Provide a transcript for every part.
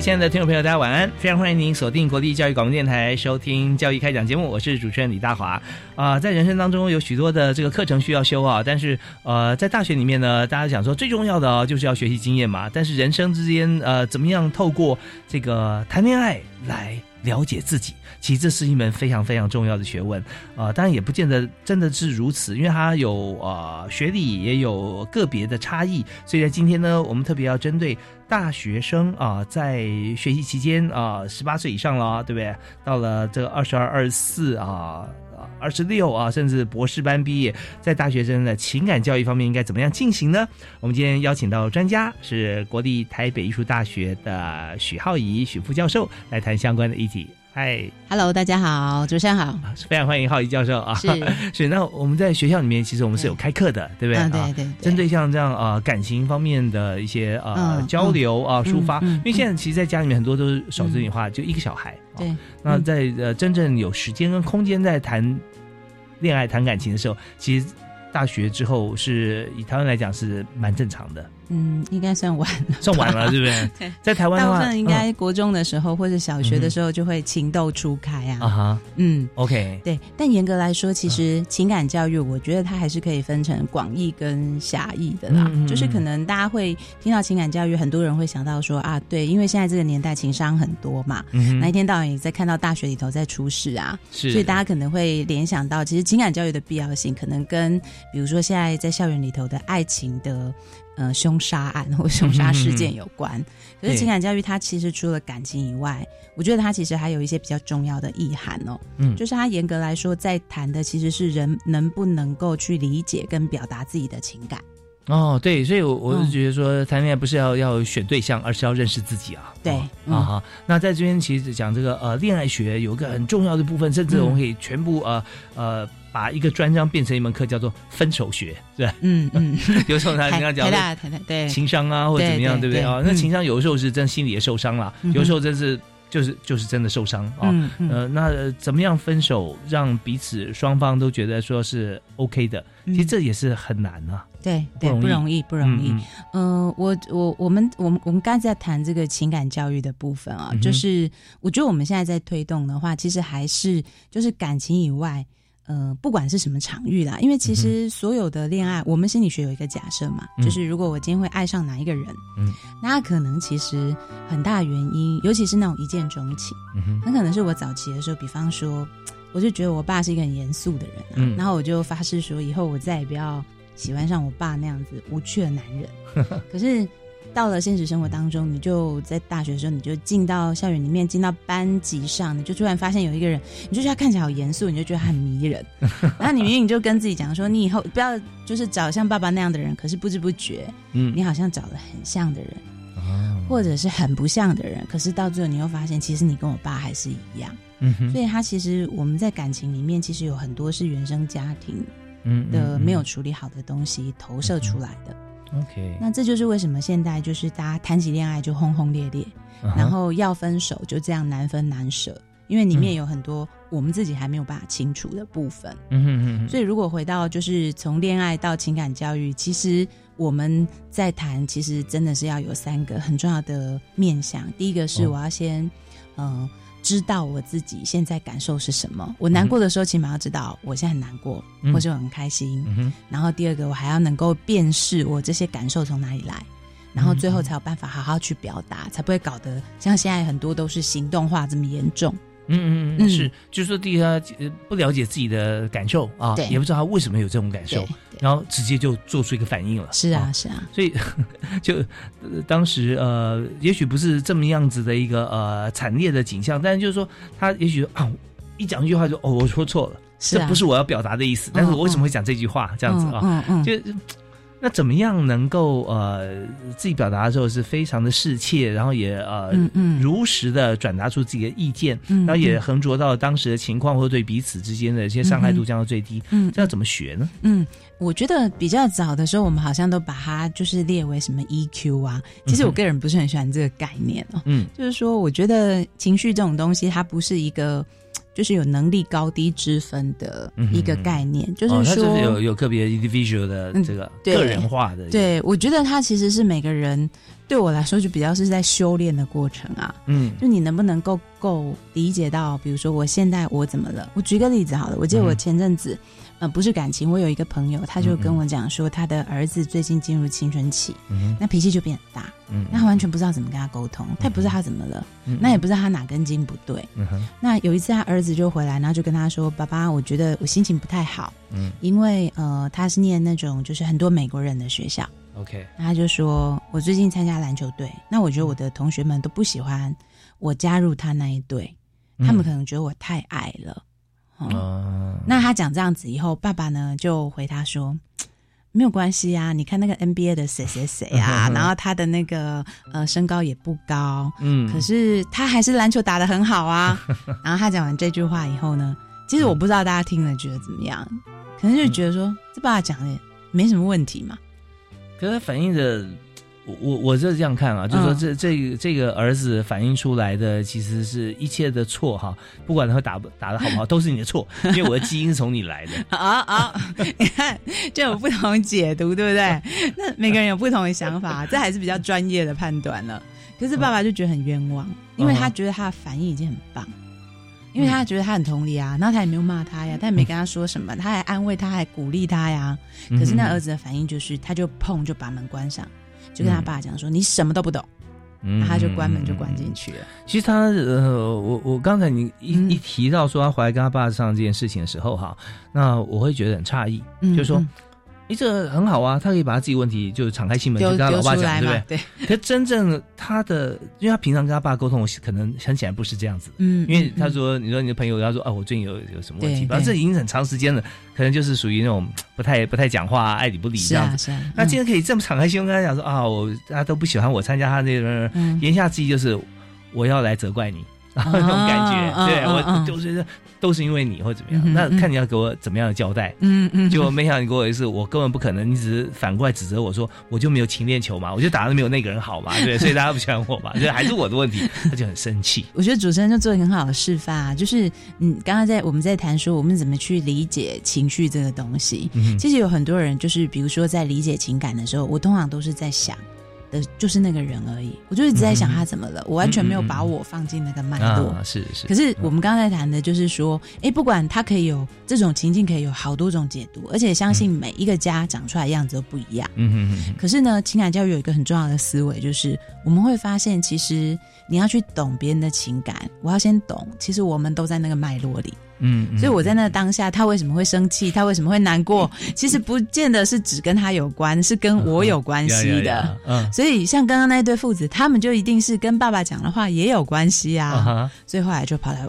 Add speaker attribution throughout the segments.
Speaker 1: 亲爱的听众朋友，大家晚安！非常欢迎您锁定国立教育广播电台收听《教育开讲》节目，我是主持人李大华。啊、在人生当中有许多的这个课程需要修啊，但是呃，在大学里面呢，大家讲说最重要的，就是要学习经验嘛。但是人生之间呃，怎么样透过这个谈恋爱来了解自己？其实这是一门非常非常重要的学问啊、呃当然也不见得真的是如此，因为它有呃学历，也有个别的差异。所以在今天呢，我们特别要针对大学生啊、在学习期间啊，十八岁以上了，对不对？到了这个二十二、二十四啊。二十六啊，甚至博士班毕业，在大学生的情感教育方面应该怎么样进行呢？我们今天邀请到专家是国立台北艺术大学的许浩仪许副教授来谈相关的议题。嗨
Speaker 2: ，Hello，大家好，主持人好。
Speaker 1: 非常欢迎浩怡教授啊！
Speaker 2: 是。
Speaker 1: 是，那我们在学校里面，其实我们是有开课的，对不对？
Speaker 2: 嗯，
Speaker 1: 啊
Speaker 2: 对对对，
Speaker 1: 针对像这样啊感情方面的一些呃、
Speaker 2: 嗯
Speaker 1: 交流啊、抒发，因为现在其实在家里面很多都是少子女化，就一个小孩。哦
Speaker 2: 对，
Speaker 1: 那在呃真正有时间跟空间在谈恋爱、谈感情的时候，其实大学之后是以台湾来讲是蛮正常的，
Speaker 2: 嗯，应该算晚了。
Speaker 1: 算晚了，对不对？
Speaker 2: 对，
Speaker 1: 在台湾的话，
Speaker 2: 大部分应该国中的时候或者小学的时候就会情窦初开啊。
Speaker 1: 嗯啊哈
Speaker 2: 嗯
Speaker 1: ，，OK，
Speaker 2: 对。但严格来说，其实情感教育，我觉得它还是可以分成广义跟狭义的啦。就是可能大家会听到情感教育，很多人会想到说啊，对，因为现在这个年代情商很多嘛，
Speaker 1: 嗯
Speaker 2: 那一天到晚也在看到大学里头在出事啊，
Speaker 1: 是，
Speaker 2: 所以大家可能会联想到，其实情感教育的必要性，可能跟比如说现在在校园里头的爱情的呃凶杀案或凶杀事件有关。可是情感教育它其实除了感情以外，我觉得它其实还有一些比较重要的意涵哦。
Speaker 1: 嗯
Speaker 2: 就是它严格来说，在谈的其实是人能不能够去理解跟表达自己的情感。
Speaker 1: 哦，对，所以我我是
Speaker 2: 嗯
Speaker 1: 觉得说，谈恋爱不是要要选对象，而是要认识自己啊。
Speaker 2: 对
Speaker 1: 啊哈。那在这边其实讲这个呃恋爱学有一个很重要的部分，甚至我们可以全部呃呃把一个专章变成一门课，叫做分手学，是吧？
Speaker 2: 嗯嗯，
Speaker 1: 有时候他跟他讲
Speaker 2: 对，
Speaker 1: 情商啊，或者怎么样，对不对
Speaker 2: 对
Speaker 1: 啊？那
Speaker 2: 嗯
Speaker 1: 情商有的时候是真心里也受伤了，有时候真是就是就是真的受伤啊。呃，那呃怎么样分手，让彼此双方都觉得说是 OK 的？其实
Speaker 2: 嗯
Speaker 1: 这也是很难啊，
Speaker 2: 对对
Speaker 1: 不容易
Speaker 2: 不容易。
Speaker 1: 嗯
Speaker 2: 嗯，我我我们我们我们刚才在谈这个情感教育的部分啊，就是我觉得我们现在在推动的话，其实还是就是感情以外，呃，不管是什么场域啦，因为其实所有的恋爱，我们心理学有一个假设嘛，
Speaker 1: 嗯。
Speaker 2: 就是如果我今天会爱上哪一个人，
Speaker 1: 嗯，
Speaker 2: 那可能其实很大原因，尤其是那种一见钟情，
Speaker 1: 嗯
Speaker 2: 很可能是我早期的时候，比方说，我就觉得我爸是一个很严肃的人啊，
Speaker 1: 嗯。
Speaker 2: 然后我就发誓说，以后我再也不要喜欢上我爸那样子无趣的男人。可是到了现实生活当中，你就在大学的时候，你就进到校园里面，进到班级上，你就突然发现有一个人，你就觉得他看起来好严肃，你就觉得他很迷人。然后你明明就跟自己讲说，你以后不要就是找像爸爸那样的人，可是不知不觉，
Speaker 1: 嗯
Speaker 2: 你好像找了很像的人。
Speaker 1: 哦
Speaker 2: 或者是很不像的人，可是到最后你又发现，其实你跟我爸还是一样。
Speaker 1: 嗯哼
Speaker 2: 所以他其实我们在感情里面，其实有很多是原生家庭
Speaker 1: 嗯
Speaker 2: 的没有处理好的东西投射出来的。
Speaker 1: OK，
Speaker 2: 那这就是为什么现在就是大家谈起恋爱就轰轰烈烈，然后要分手就这样难分难舍，因为里面有很多我们自己还没有办法清楚的部分。
Speaker 1: 嗯哼嗯哼，
Speaker 2: 所以如果回到就是从恋爱到情感教育，其实我们在谈，其实真的是要有三个很重要的面向。第一个是
Speaker 1: 哦
Speaker 2: 我要先，嗯、知道我自己现在感受是什么。我难过的时候，起码要知道我现在很难过，
Speaker 1: 嗯
Speaker 2: 或者我很开心。
Speaker 1: 嗯，
Speaker 2: 然后第二个，我还要能够辨识我这些感受从哪里来，然后最后才有办法好好去表达，才不会搞得像现在很多都是行动化这么严重。
Speaker 1: 嗯嗯嗯，
Speaker 2: 嗯
Speaker 1: 是，就是说第一他呃不了解自己的感受啊，也不知道他为什么有这种感受然后直接就做出一个反应了。
Speaker 2: 是啊，是啊，
Speaker 1: 所以 就、呃当时呃，也许不是这么样子的一个呃惨烈的景象，但是就是说他也许啊一讲一句话就哦我说错了，这不是我要表达的意思，但是我为什么会讲这句话、这样子啊？
Speaker 2: 嗯嗯嗯，
Speaker 1: 就那怎么样能够呃自己表达的时候是非常的适切，然后也呃、
Speaker 2: 嗯嗯。
Speaker 1: 如实的转达出自己的意见，
Speaker 2: 嗯
Speaker 1: 然后也
Speaker 2: 嗯。
Speaker 1: 横着到当时的情况或对彼此之间的一些伤害度降到最低，
Speaker 2: 嗯
Speaker 1: 这要怎么学呢？
Speaker 2: 嗯，我觉得比较早的时候，我们好像都把它就是列为什么 EQ 啊。其实我个人不是很喜欢这个概念哦，
Speaker 1: 嗯。
Speaker 2: 就是说，我觉得情绪这种东西，它不是一个就是有能力高低之分的一个概念，就
Speaker 1: 哦，
Speaker 2: 是说，
Speaker 1: 有有个别 individual 的
Speaker 2: 嗯
Speaker 1: 这个个人化的，，
Speaker 2: 对我觉得它其实是每个人对我来说就比较是在修炼的过程啊。
Speaker 1: 嗯
Speaker 2: 就你能不能够够理解到，比如说我现在我怎么了？我举个例子好了，我记得我
Speaker 1: 嗯
Speaker 2: 前阵子，呃，不是感情，我有一个朋友，他就跟我讲说，他的儿子最近进入青春期，
Speaker 1: 嗯
Speaker 2: 那脾气就变很大，
Speaker 1: 嗯，
Speaker 2: 那他完全不知道怎么跟他沟通，他也不知道他怎么了，
Speaker 1: 嗯
Speaker 2: 那也不知道他哪根筋不对。那有一次他儿子就回来，然后就跟他说：“爸爸，我觉得我心情不太好，
Speaker 1: 嗯
Speaker 2: 因为呃，他是念那种就是很多美国人的学校。”
Speaker 1: OK
Speaker 2: 那他就说：“我最近参加篮球队，那我觉得我的同学们都不喜欢我加入他那一队，他们可能觉得我太矮了。哦
Speaker 1: 啊，
Speaker 2: 那他讲这样子以后，爸爸呢就回他说：“没有关系啊，你看那个 NBA 的谁谁谁啊，然后他的那个呃身高也不高，
Speaker 1: 嗯，
Speaker 2: 可是他还是篮球打得很好啊。”然后他讲完这句话以后呢，其实我不知道大家听了觉得怎么样，可能就觉得说这爸爸讲的没什么问题嘛。
Speaker 1: 可是他反映的，我我我是这样看啊，就是说
Speaker 2: 嗯
Speaker 1: 这这个这个儿子反映出来的，其实是一切的错哈，不管他打不打的好不好，都是你的错，因为我的基因是从你来的。
Speaker 2: 啊啊！你看，就有不同解读，对不对？那每个人有不同的想法，这还是比较专业的判断了。可是爸爸就觉得很冤枉，因为他觉得他的反应已经很棒，因为他觉得他很同理啊，然后他也没有骂他呀，他也没跟他说什么，他还安慰他，还鼓励他呀。可是那儿子的反应就是，他就碰就把门关上，就跟他爸讲说：“你什么都不懂。”
Speaker 1: 嗯
Speaker 2: 然后他就关门就关进去了。
Speaker 1: 其实他呃，我我刚才你一、
Speaker 2: 嗯
Speaker 1: 一提到说他回来跟他爸上这件事情的时候哈，那我会觉得很诧异，
Speaker 2: 嗯
Speaker 1: 就是说
Speaker 2: 嗯，
Speaker 1: 诶，这很好啊，他可以把他自己问题就敞开心门，就跟他老爸讲，对不对？，
Speaker 2: 对，
Speaker 1: 可真正他的，因为他平常跟他爸沟通，可能很显然不是这样子的。
Speaker 2: 嗯，
Speaker 1: 因为他
Speaker 2: 嗯
Speaker 1: 说，你说你的朋友，他说啊，我最近有有什么问题，反正这已经很长时间了，可能就是属于那种不太不太讲话、爱理不理这样子。
Speaker 2: 啊是啊，
Speaker 1: 那今天可以这么敞开心胸跟他讲说啊，我大家都不喜欢我参加他那个，
Speaker 2: 嗯
Speaker 1: 言下之意就是我要来责怪你，然 后那种感觉，
Speaker 2: 嗯
Speaker 1: 对我
Speaker 2: 嗯嗯
Speaker 1: 就是都是因为你或怎么样。那看你要给我怎么样的交代。
Speaker 2: 嗯嗯，
Speaker 1: 结果没想到你给我一次，我根本不可能，你只是反过来指责我说，我就没有勤练球嘛，我就打的没有那个人好嘛，对，所以大家不喜欢我嘛，所以还是我的问题，他就很生气。
Speaker 2: 我觉得主持人就做一个很好的示范啊，就是嗯，刚刚在我们在谈说我们怎么去理解情绪这个东西。
Speaker 1: 嗯
Speaker 2: 其实有很多人就是，比如说在理解情感的时候，我通常都是在想的就是那个人而已，我就一直在想他怎么了，我完全没有把我放进那个脉络。
Speaker 1: 啊，是是。
Speaker 2: 可是我们刚才谈的就是说，哎，不管他可以有这种情境，可以有好多种解读，而且相信每一个家长出来的样子都不一样。
Speaker 1: 嗯哼哼哼，
Speaker 2: 可是呢，情感教育有一个很重要的思维，就是我们会发现，其实你要去懂别人的情感，我要先懂，其实我们都在那个脉络里。
Speaker 1: 嗯，嗯
Speaker 2: 所以我在那当下，他为什么会生气，他为什么会难过，其实不见得是只跟他有关，是跟我有关系的。
Speaker 1: 嗯
Speaker 2: 所以像刚刚那对父子，他们就一定是跟爸爸讲的话也有关系啊。所以后来就跑来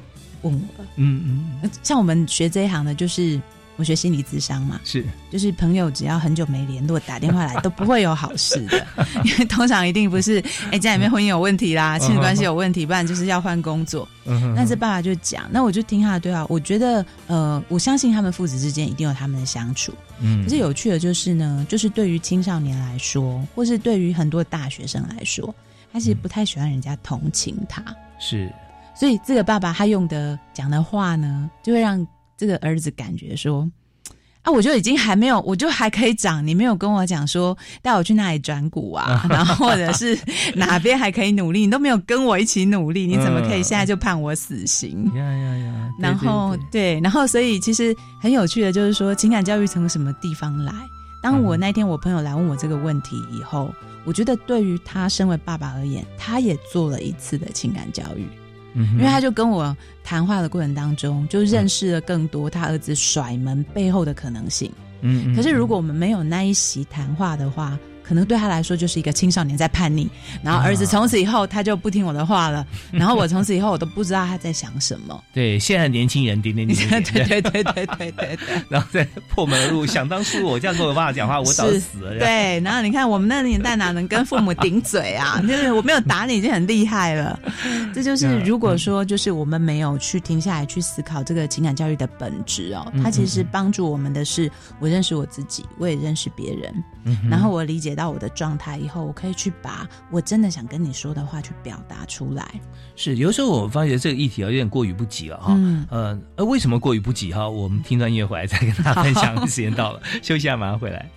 Speaker 2: 问我了。
Speaker 1: 嗯嗯，
Speaker 2: 呃像我们学这一行的，就是我学心理智商嘛，
Speaker 1: 是。
Speaker 2: 就是朋友只要很久没联络，打电话来都不会有好事的，因为通常一定不是哎家里面婚姻有问题啦，亲子关系有问题，不然就是要换工作。
Speaker 1: 嗯哼。
Speaker 2: 但是爸爸就讲，那我就听他的对话，我觉得呃，我相信他们父子之间一定有他们的相处。
Speaker 1: 嗯，
Speaker 2: 可是有趣的就是呢，就是对于青少年来说，或是对于很多大学生来说，他其实不太喜欢人家同情他。
Speaker 1: 是。
Speaker 2: 所以这个爸爸他用的讲的话呢，就会让这个儿子感觉说，啊，我就已经还没有，我就还可以涨。你没有跟我讲说带我去哪里转股啊，然后或者是哪边还可以努力，你都没有跟我一起努力，你怎么可以现在就判我死刑？
Speaker 1: 呀呀呀！
Speaker 2: 然后
Speaker 1: 对
Speaker 2: 然后所以其实很有趣的就是说，情感教育从什么地方来？当我
Speaker 1: 嗯
Speaker 2: 那天我朋友来问我这个问题以后，我觉得对于他身为爸爸而言，他也做了一次的情感教育。
Speaker 1: 嗯
Speaker 2: 因为他就跟我谈话的过程当中，就认识了更多他儿子甩门背后的可能性。
Speaker 1: 嗯嗯
Speaker 2: 可是如果我们没有那一席谈话的话，可能对他来说就是一个青少年在叛逆，然后儿子从此以后他就不听我的话了，然后我从此以后我都不知道他在想什么。
Speaker 1: 对现在年轻人点点点
Speaker 2: 对对对对对对对。
Speaker 1: 然后再破门而入。想当初我这样跟我爸爸讲话，我早死了。
Speaker 2: 对，然后你看我们那个年代哪能跟父母顶嘴啊？就是我没有打你已经很厉害了。这就是
Speaker 1: 嗯
Speaker 2: 如果说就是我们没有去停下来去思考这个情感教育的本质哦，
Speaker 1: 嗯
Speaker 2: 它其实帮助我们的是我认识我自己，我也认识别人，然后我理解到我的状态以后，我可以去把我真的想跟你说的话去表达出来。
Speaker 1: 是有时候我发觉这个议题啊有点过于不及了哈。
Speaker 2: 嗯
Speaker 1: 呃，呃，为什么过于不及哈？我们听段音乐回来再跟大家分享。时间到了，休息一下，马上回来。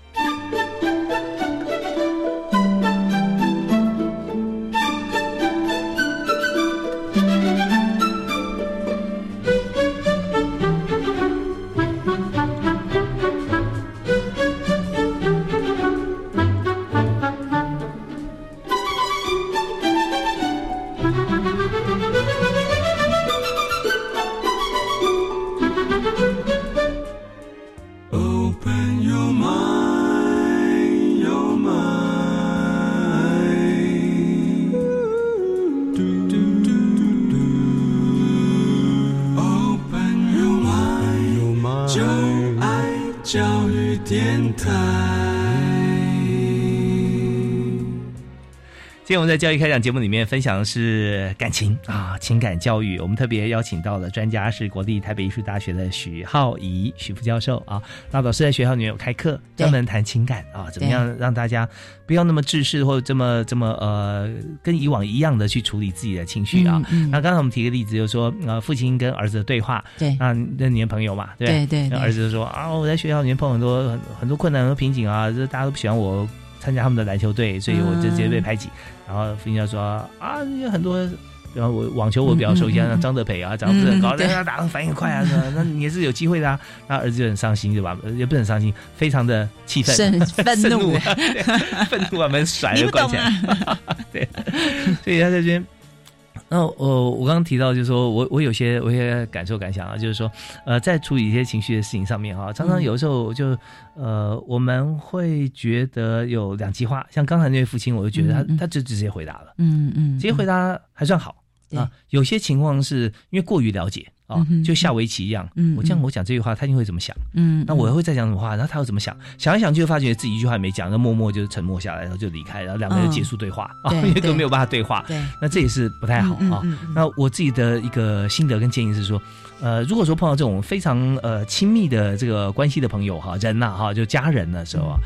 Speaker 1: 在教育开讲节目里面分享的是感情啊，情感教育。我们特别邀请到的专家是国立台北艺术大学的许浩怡许副教授啊。那老师在学校里面有开课，专门谈情感啊，怎么样让大家不要那么制式或者这么这么呃，跟以往一样的去处理自己的情绪啊。
Speaker 2: 嗯嗯
Speaker 1: 那刚才我们提个例子，就是说呃，父亲跟儿子的对话，
Speaker 2: 对
Speaker 1: 那那你的朋友嘛，对
Speaker 2: 对对对
Speaker 1: 那儿子就说啊，我在学校里面碰很多很很多困难和瓶颈啊，这大家都不喜欢我参加他们的篮球队，所以我就直接被排挤。然后父亲就说啊，有很多。比方我网球我比较熟悉，像张德培啊，长得不是很高，但是他打的反应快啊，是吧那你也是有机会的啊。那儿子就很伤心，对吧？呃也不是很伤心，非常的气愤，
Speaker 2: 愤愤怒
Speaker 1: 愤怒把门甩了，关起来。
Speaker 2: 啊？
Speaker 1: 对，所以他在这边。那我我刚刚提到，就是说我我有些我有些感受感想啊，就是说，呃，在处理一些情绪的事情上面哈，常常有时候就呃，我们会觉得有两极化。像刚才那位父亲，我就觉得他
Speaker 2: 嗯嗯
Speaker 1: 他就直接回答了，
Speaker 2: 嗯嗯，
Speaker 1: 直接回答还算好
Speaker 2: 对
Speaker 1: 啊。有些情况是因为过于了解啊就下围棋一样
Speaker 2: 嗯，
Speaker 1: 我这样
Speaker 2: 嗯
Speaker 1: 我讲这句话，他一定会怎么想？
Speaker 2: 嗯，
Speaker 1: 那我会再讲什么话，然后他又怎么想？想一想，就发觉自己一句话也没讲，那默默就沉默下来，然后就离开，然后两个人
Speaker 2: 嗯
Speaker 1: 结束对话啊，
Speaker 2: 对对
Speaker 1: 因为都没有办法对话。
Speaker 2: 对
Speaker 1: 那这也是不太好啊。那我自己的一个心得跟建议是说，呃，如果说碰到这种非常呃亲密的这个关系的朋友哈，人呐、哈，就家人的时候啊，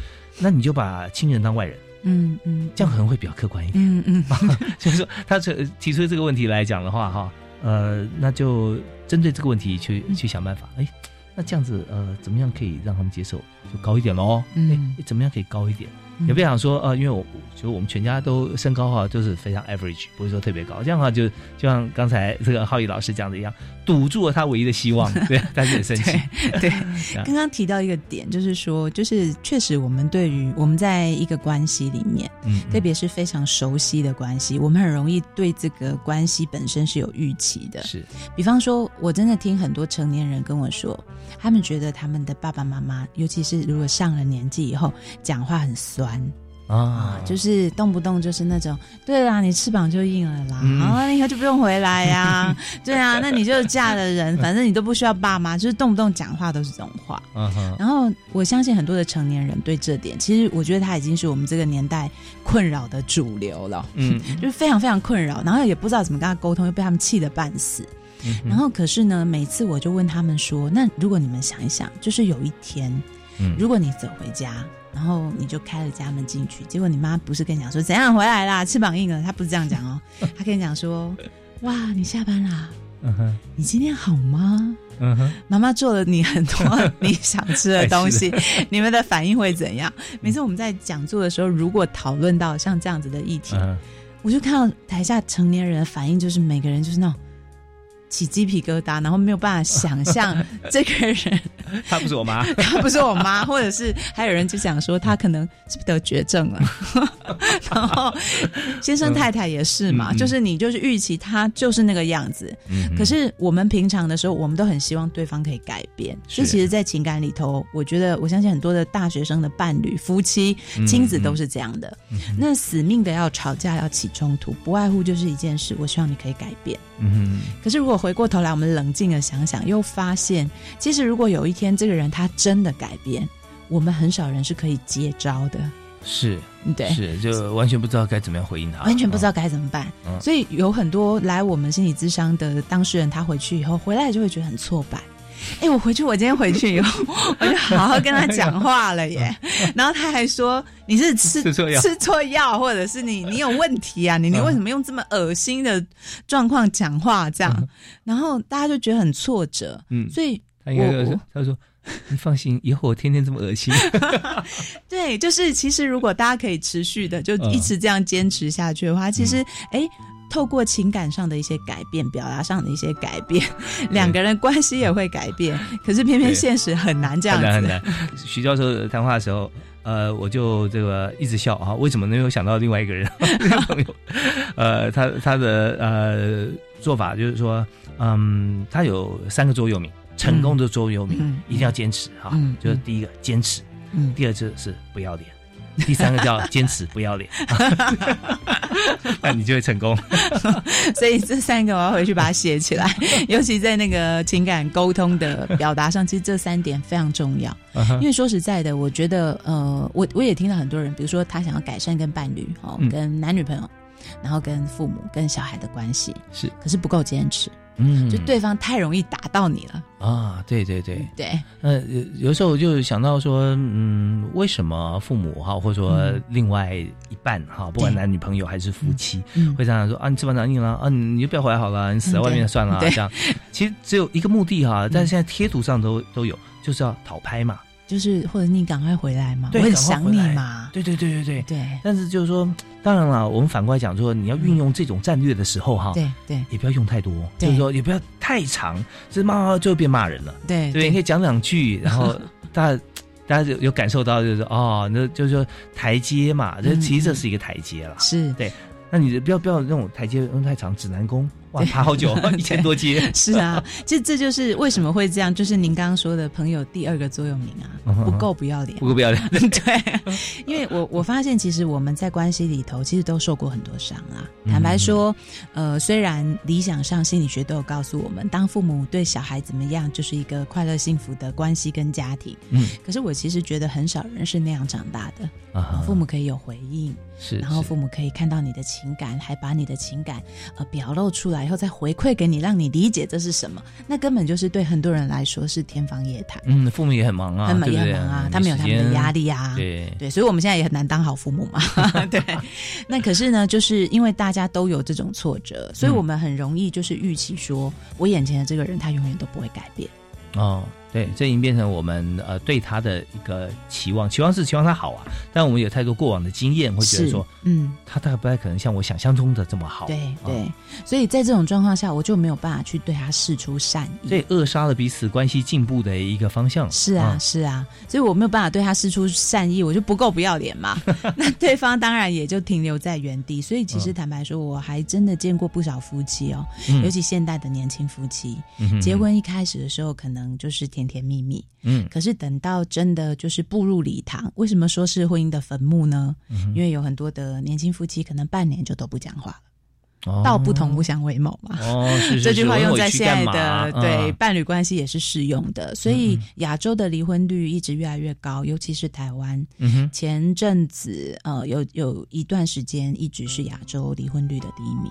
Speaker 1: 那你就把亲人当外人，
Speaker 2: 嗯嗯，
Speaker 1: 这样可能会比较客观一点。
Speaker 2: 嗯嗯
Speaker 1: 就是说，他这提出这个问题来讲的话哈，呃，那就针对这个问题去
Speaker 2: 嗯
Speaker 1: 去想办法。哎，那这样子呃，怎么样可以让他们接受？就高一点喽。
Speaker 2: 嗯
Speaker 1: 哎，怎么样可以高一点？
Speaker 2: 嗯
Speaker 1: 也不想说呃，因为我就我们全家都身高哈，就是非常 average，不是说特别高。这样的话就就像刚才这个浩宇老师讲的一样，堵住了他唯一的希望，对，但是很生气。
Speaker 2: 对 对，刚刚提到一个点，就是说，就是确实我们对于我们在一个关系里面，
Speaker 1: 嗯，
Speaker 2: 特别是非常熟悉的关系，我们很容易对这个关系本身是有预期的。
Speaker 1: 是
Speaker 2: 比方说，我真的听很多成年人跟我说，他们觉得他们的爸爸妈妈，尤其是如果上了年纪以后，讲话很酸
Speaker 1: 啊。
Speaker 2: 啊，，就是动不动就是那种，对啦，你翅膀就硬了啦，
Speaker 1: 嗯。
Speaker 2: 啊，你以后就不用回来呀、对啊，那你就嫁了人，反正你都不需要爸妈，就是动不动讲话都是这种话。
Speaker 1: 嗯，
Speaker 2: 然后我相信很多的成年人对这点，其实我觉得他已经是我们这个年代困扰的主流了。
Speaker 1: 嗯，
Speaker 2: 就是非常非常困扰，然后也不知道怎么跟他沟通，又被他们气得半死。
Speaker 1: 嗯
Speaker 2: 然后可是呢，每次我就问他们说：“那如果你们想一想，就是有一天，
Speaker 1: 嗯。
Speaker 2: 如果你走回家，然后你就开了家门进去，结果你妈不是跟你讲说怎样回来啦，翅膀硬了，她不是这样讲哦，她跟你讲说：哇，你下班啦，
Speaker 1: 嗯哼，
Speaker 2: 你今天好吗？
Speaker 1: 嗯哼，
Speaker 2: 妈妈做了你很多你想吃的东西，你们的反应会怎样？每次我们在讲座的时候，如果讨论到像这样子的议题，
Speaker 1: 嗯
Speaker 2: 我就看到台下成年人的反应，就是每个人就是那种起鸡皮疙瘩，然后没有办法想象 这个人
Speaker 1: 她不是我妈，
Speaker 2: 她不是我妈，或者是还有人就讲说她可能是不是得绝症了，然后先生太太也是嘛，就是你就是预期他就是那个样子，
Speaker 1: 嗯
Speaker 2: 可是我们平常的时候，我们都很希望对方可以改变。
Speaker 1: 是。
Speaker 2: 所以其实，在情感里头，我觉得我相信很多的大学生的伴侣、夫妻、亲子都是这样的。
Speaker 1: 嗯
Speaker 2: 那死命的要吵架、要起冲突，不外乎就是一件事：我希望你可以改变。
Speaker 1: 嗯
Speaker 2: 可是如果回过头来，我们冷静的想想，又发现，其实如果有一天这个人他真的改变，我们很少人是可以接招的。
Speaker 1: 是
Speaker 2: 对，
Speaker 1: 是，就完全不知道该怎么样回应他，
Speaker 2: 完全不知道该怎么办。
Speaker 1: 嗯
Speaker 2: 所以有很多来我们心理咨商的当事人，他回去以后回来就会觉得很挫败。哎、我回去，我今天回去以后，我就好好跟他讲话了耶。然后他还说你是吃
Speaker 1: 吃错药
Speaker 2: 吃错药，或者是你你有问题啊？你你为什么用这么恶心的状况讲话这样？然后大家就觉得很挫折。
Speaker 1: 嗯
Speaker 2: 所以
Speaker 1: 他应该
Speaker 2: 我
Speaker 1: 说，他说你放心，以后我天天这么恶心，
Speaker 2: 对，就是其实如果大家可以持续的就
Speaker 1: 嗯
Speaker 2: 一直这样坚持下去的话，其实哎。透过情感上的一些改变，表达上的一些改变，两个人关系也会改变。可是偏偏现实很难这样子。
Speaker 1: 很难很难。徐教授谈话的时候，呃，我就这个一直笑啊，为什么没有想到另外一个人 那个朋友？呃，他他的呃做法就是说，嗯，他有三个座右铭，成功的座右铭、
Speaker 2: 嗯
Speaker 1: 一定要坚持哈，
Speaker 2: 嗯
Speaker 1: 就是第一个坚持，
Speaker 2: 嗯，
Speaker 1: 第二就是不要脸。第三个叫坚持不要脸，那你就会成功。
Speaker 2: 所以这三个我要回去把它写起来，尤其在那个情感沟通的表达上，其实这三点非常重要。因为说实在的，我觉得呃，我我也听到很多人，比如说他想要改善跟伴侣哦，
Speaker 1: 嗯。
Speaker 2: 跟男女朋友，然后跟父母、跟小孩的关系，
Speaker 1: 是，
Speaker 2: 可是不够坚持，
Speaker 1: 嗯。
Speaker 2: 就对方太容易打到你了。
Speaker 1: 啊，对对对，
Speaker 2: 对，
Speaker 1: 呃，有有时候我就想到说，嗯，为什么父母哈，或者说
Speaker 2: 嗯。
Speaker 1: 另外一半哈，不管男女朋友还是夫妻，
Speaker 2: 嗯。
Speaker 1: 会常常说啊，你翅膀长硬了啊，你你就不要回来好了，你死在
Speaker 2: 嗯
Speaker 1: 外面算了这样。其实只有一个目的哈，但是现在贴图上都都有，就是要讨拍嘛。
Speaker 2: 就是或者你赶快回来嘛，
Speaker 1: 对
Speaker 2: 我很想你嘛。
Speaker 1: 对对对对对。
Speaker 2: 对。
Speaker 1: 但是就是说，当然了，我们反过来讲说，你要运用这种战略的时候哈，
Speaker 2: 对对。
Speaker 1: 也不要用太多，就是说也不要太长，这骂就变骂人了。
Speaker 2: 对
Speaker 1: 对，你可以讲两句，然后 大家大家有有感受到，就是哦，那就是说台阶嘛，这
Speaker 2: 嗯
Speaker 1: 其实这是一个台阶了。
Speaker 2: 是。对。
Speaker 1: 那你不要不要那种台阶用太长，指南宫哇爬好久，一千多阶。
Speaker 2: 是啊，这这就是为什么会这样，就是您刚刚说的朋友第二个座右铭啊不够不要脸
Speaker 1: 不。够不要脸，
Speaker 2: 对，因为我我发现，其实我们在关系里头，其实都受过很多伤啦。
Speaker 1: 嗯
Speaker 2: 坦白说，呃，虽然理想上心理学都有告诉我们，当父母对小孩怎么样，就是一个快乐幸福的关系跟家庭。
Speaker 1: 嗯
Speaker 2: 可是我其实觉得很少人是那样长大的。
Speaker 1: 啊
Speaker 2: 父母可以有回应，
Speaker 1: 是
Speaker 2: 然后父母可以看到你的情感，还把你的情感呃表露出来以后再回馈给你，让你理解这是什么。那根本就是对很多人来说是天方夜谭。
Speaker 1: 嗯，父母也很忙啊，
Speaker 2: 他们
Speaker 1: 对不对
Speaker 2: 也很忙啊，他们有他们的压，力啊。
Speaker 1: 对，
Speaker 2: 对，所以我们现在也很难当好父母嘛。对，那可是呢，就是因为大家都有这种挫折，所以我们很容易就是预期说，我眼前的这个人他永远都不会改变。
Speaker 1: 哦，对，这已经变成我们呃对他的一个期望，期望是期望他好啊，但我们有太多过往的经验，会觉得说
Speaker 2: 嗯，
Speaker 1: 他大概不太可能像我想象中的这么好，
Speaker 2: 对
Speaker 1: 啊
Speaker 2: 对，所以在这种状况下，我就没有办法去对他示出善意。
Speaker 1: 所以扼杀了彼此关系进步的一个方向。
Speaker 2: 是啊，是啊，所以我没有办法对他施出善意，我就不够不要脸嘛。那对方当然也就停留在原地。所以其实坦白说，我还真的见过不少夫妻哦，
Speaker 1: 嗯
Speaker 2: 尤其现代的年轻夫妻，结，婚一开始的时候可能就是甜甜蜜蜜，
Speaker 1: 嗯。
Speaker 2: 可是等到真的就是步入礼堂，为什么说是婚姻的坟墓呢？
Speaker 1: 嗯
Speaker 2: 因为有很多的年轻夫妻可能半年就都不讲话了，
Speaker 1: 哦。
Speaker 2: 道不同不相为谋嘛。
Speaker 1: 哦，是是
Speaker 2: 这句话用在现在的对
Speaker 1: 嗯
Speaker 2: 伴侣关系也是适用的，所以亚洲的离婚率一直越来越高，尤其是台湾。
Speaker 1: 嗯哼，
Speaker 2: 前阵子呃有有一段时间一直是亚洲离婚率的第一名，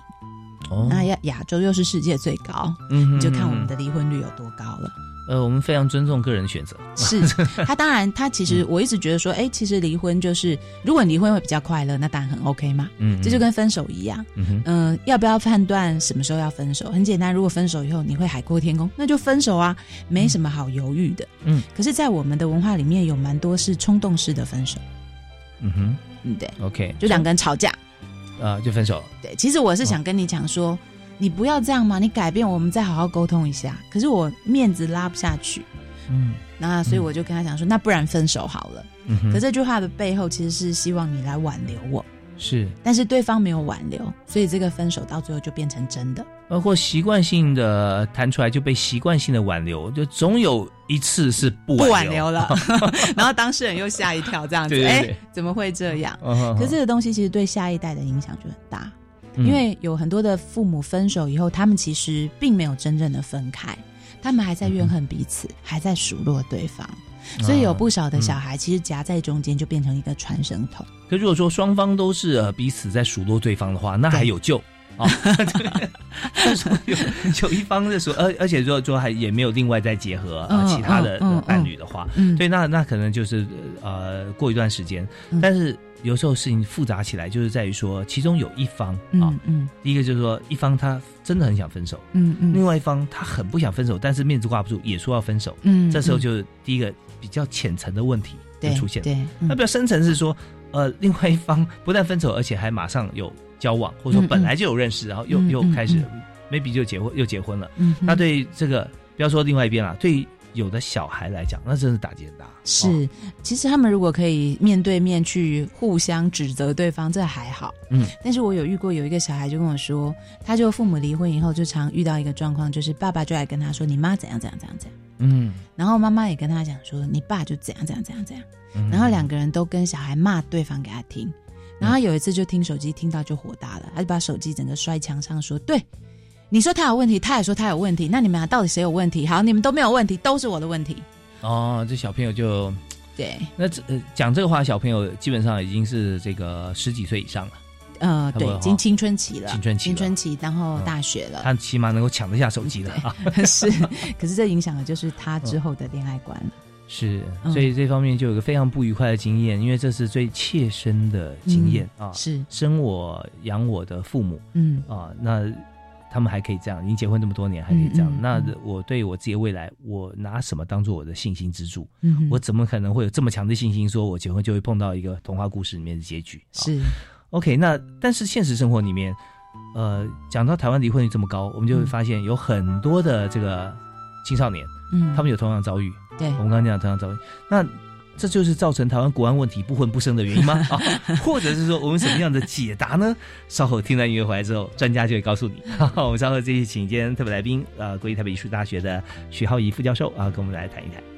Speaker 1: 哦，
Speaker 2: 那亚亚洲又是世界最高，
Speaker 1: 嗯哼
Speaker 2: 你就看我们的离婚率有多高了。
Speaker 1: 呃，我们非常尊重个人的选择。
Speaker 2: 是他当然，他其实我一直觉得说，哎，其实离婚就是，如果你离婚会比较快乐，那当然很 OK 嘛。
Speaker 1: 嗯，
Speaker 2: 这就跟分手一样，
Speaker 1: 嗯哼
Speaker 2: 嗯、要不要判断什么时候要分手？很简单，如果分手以后你会海阔天空，那就分手啊，没什么好犹豫的。
Speaker 1: 嗯，
Speaker 2: 可是，在我们的文化里面，有蛮多是冲动式的分手。
Speaker 1: 嗯哼
Speaker 2: 嗯，对
Speaker 1: ，，OK，
Speaker 2: 就两个人吵架。
Speaker 1: 啊就分手了。
Speaker 2: 对，其实我是想跟你讲说，你不要这样嘛，你改变，我们再好好沟通一下。可是我面子拉不下去，
Speaker 1: 嗯。
Speaker 2: 那所以我就跟他讲说，那不然分手好了。
Speaker 1: 嗯，
Speaker 2: 可这句话的背后其实是希望你来挽留我，
Speaker 1: 是。
Speaker 2: 但是对方没有挽留，所以这个分手到最后就变成真的。
Speaker 1: 包括习惯性的弹出来就被习惯性的挽留，就总有一次是不
Speaker 2: 不
Speaker 1: 挽
Speaker 2: 挽留了，然后当事人又吓一跳，这样子，哎、怎么会这样？
Speaker 1: 嗯
Speaker 2: 可是这个东西其实对下一代的影响就很大，
Speaker 1: 嗯
Speaker 2: 因为有很多的父母分手以后，他们其实并没有真正的分开，他们还在怨恨彼此，还在数落对方，所以有不少的小孩其实夹在中间，就变成一个传声筒。
Speaker 1: 可如果说双方都是呃彼此在数落对方的话，那还有救。啊。有 有一方在说，而而且说说还也没有另外再结合其他的伴侣的话，
Speaker 2: 嗯，
Speaker 1: 对，那那可能就是呃过一段时间，
Speaker 2: 嗯。
Speaker 1: 但是有时候事情复杂起来，就是在于说其中有一方啊
Speaker 2: 嗯，嗯。
Speaker 1: 第一个就是说一方他真的很想分手，
Speaker 2: 嗯嗯。
Speaker 1: 另外一方他很不想分手，但是面子挂不住，也说要分手，
Speaker 2: 嗯，
Speaker 1: 这时候
Speaker 2: 嗯
Speaker 1: 就是第一个比较浅层的问题就出现了。
Speaker 2: 对，嗯。
Speaker 1: 那比较深层是说，呃，另外一方不但分手，而且还马上有交往，或者说
Speaker 2: 嗯
Speaker 1: 本来就有认识，然后又
Speaker 2: 嗯
Speaker 1: 又开始
Speaker 2: 嗯。
Speaker 1: maybe 就结婚又结婚了。
Speaker 2: 嗯哼
Speaker 1: 那对这个不要说另外一边了，对有的小孩来讲，那真是打击很大。哦。
Speaker 2: 是，其实他们如果可以面对面去互相指责对方，这还好。
Speaker 1: 嗯，
Speaker 2: 但是我有遇过有一个小孩就跟我说，他就父母离婚以后，就常遇到一个状况，就是爸爸就来跟他说，你妈怎样怎样怎样怎样，
Speaker 1: 嗯，
Speaker 2: 然后妈妈也跟他讲说，你爸就怎样怎样怎样怎样，
Speaker 1: 嗯。
Speaker 2: 然后两个人都跟小孩骂对方给他听，然后有一次就听手机听到就火大了，他就把手机整个摔墙上说，对。你说他有问题，他也说他有问题，那你们俩到底谁有问题？好，你们都没有问题，都是我的问题。
Speaker 1: 哦，这小朋友就
Speaker 2: 对，
Speaker 1: 那这呃讲这个话，小朋友基本上已经是这个十几岁以上了，
Speaker 2: 呃，对，已经青春期了，
Speaker 1: 青春期
Speaker 2: 青春期，然后大学了，
Speaker 1: 他起码能够抢得下手机了 啊。
Speaker 2: 是，可是这影响的就是他之后的恋爱观了。
Speaker 1: 是，
Speaker 2: 嗯
Speaker 1: 所以这方面就有个非常不愉快的经验，因为这是最切身的经验啊。
Speaker 2: 是，
Speaker 1: 生我养我的父母
Speaker 2: 嗯
Speaker 1: 啊，那他们还可以这样，已经结婚这么多年还可以这样。
Speaker 2: 嗯嗯
Speaker 1: 那
Speaker 2: 嗯
Speaker 1: 我对我自己的未来，我拿什么当做我的信心支柱？
Speaker 2: 嗯，
Speaker 1: 我怎么可能会有这么强的信心，说我结婚就会碰到一个童话故事里面的结局？啊
Speaker 2: 是
Speaker 1: ，OK，那但是现实生活里面，呃，讲到台湾离婚率这么高，我们就会发现有很多的这个青少年，
Speaker 2: 嗯，
Speaker 1: 他们有同样遭遇。
Speaker 2: 对
Speaker 1: 我们刚刚讲同样遭遇，那这就是造成台湾国安问题不婚不生的原因吗？啊，或者是说我们什么样的解答呢？稍后听完音乐回来之后，专家就会告诉你。我们稍后继续请今天特别来宾，呃，国立台北艺术大学的徐浩怡副教授啊，跟我们来谈一谈。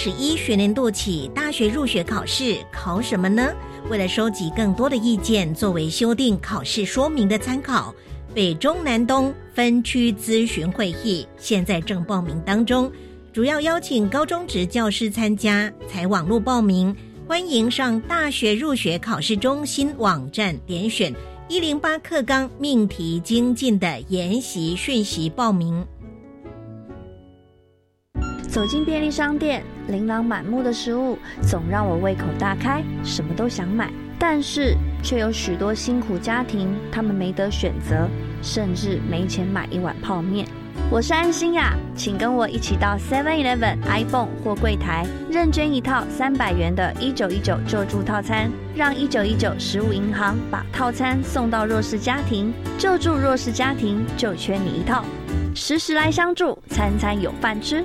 Speaker 3: 十一学年度起，大学入学考试考什么呢？为了收集更多的意见，作为修订考试说明的参考，北中南东分区咨询会议现在正报名当中，主要邀请高中职教师参加，采网络报名。欢迎上大学入学考试中心网站点选一零八课纲命题精进的研习讯息报名。
Speaker 4: 走进便利商店，琳琅满目的食物总让我胃口大开，什么都想买。但是，却有许多辛苦家庭，他们没得选择，甚至没钱买一碗泡面。我是安心呀，请跟我一起到 Seven Eleven、iPhone 或柜台认捐一套三百元的一九一九救助套餐，让一九一九食物银行把套餐送到弱势家庭，救助弱势家庭就缺你一套，时时来相助，餐餐有饭吃。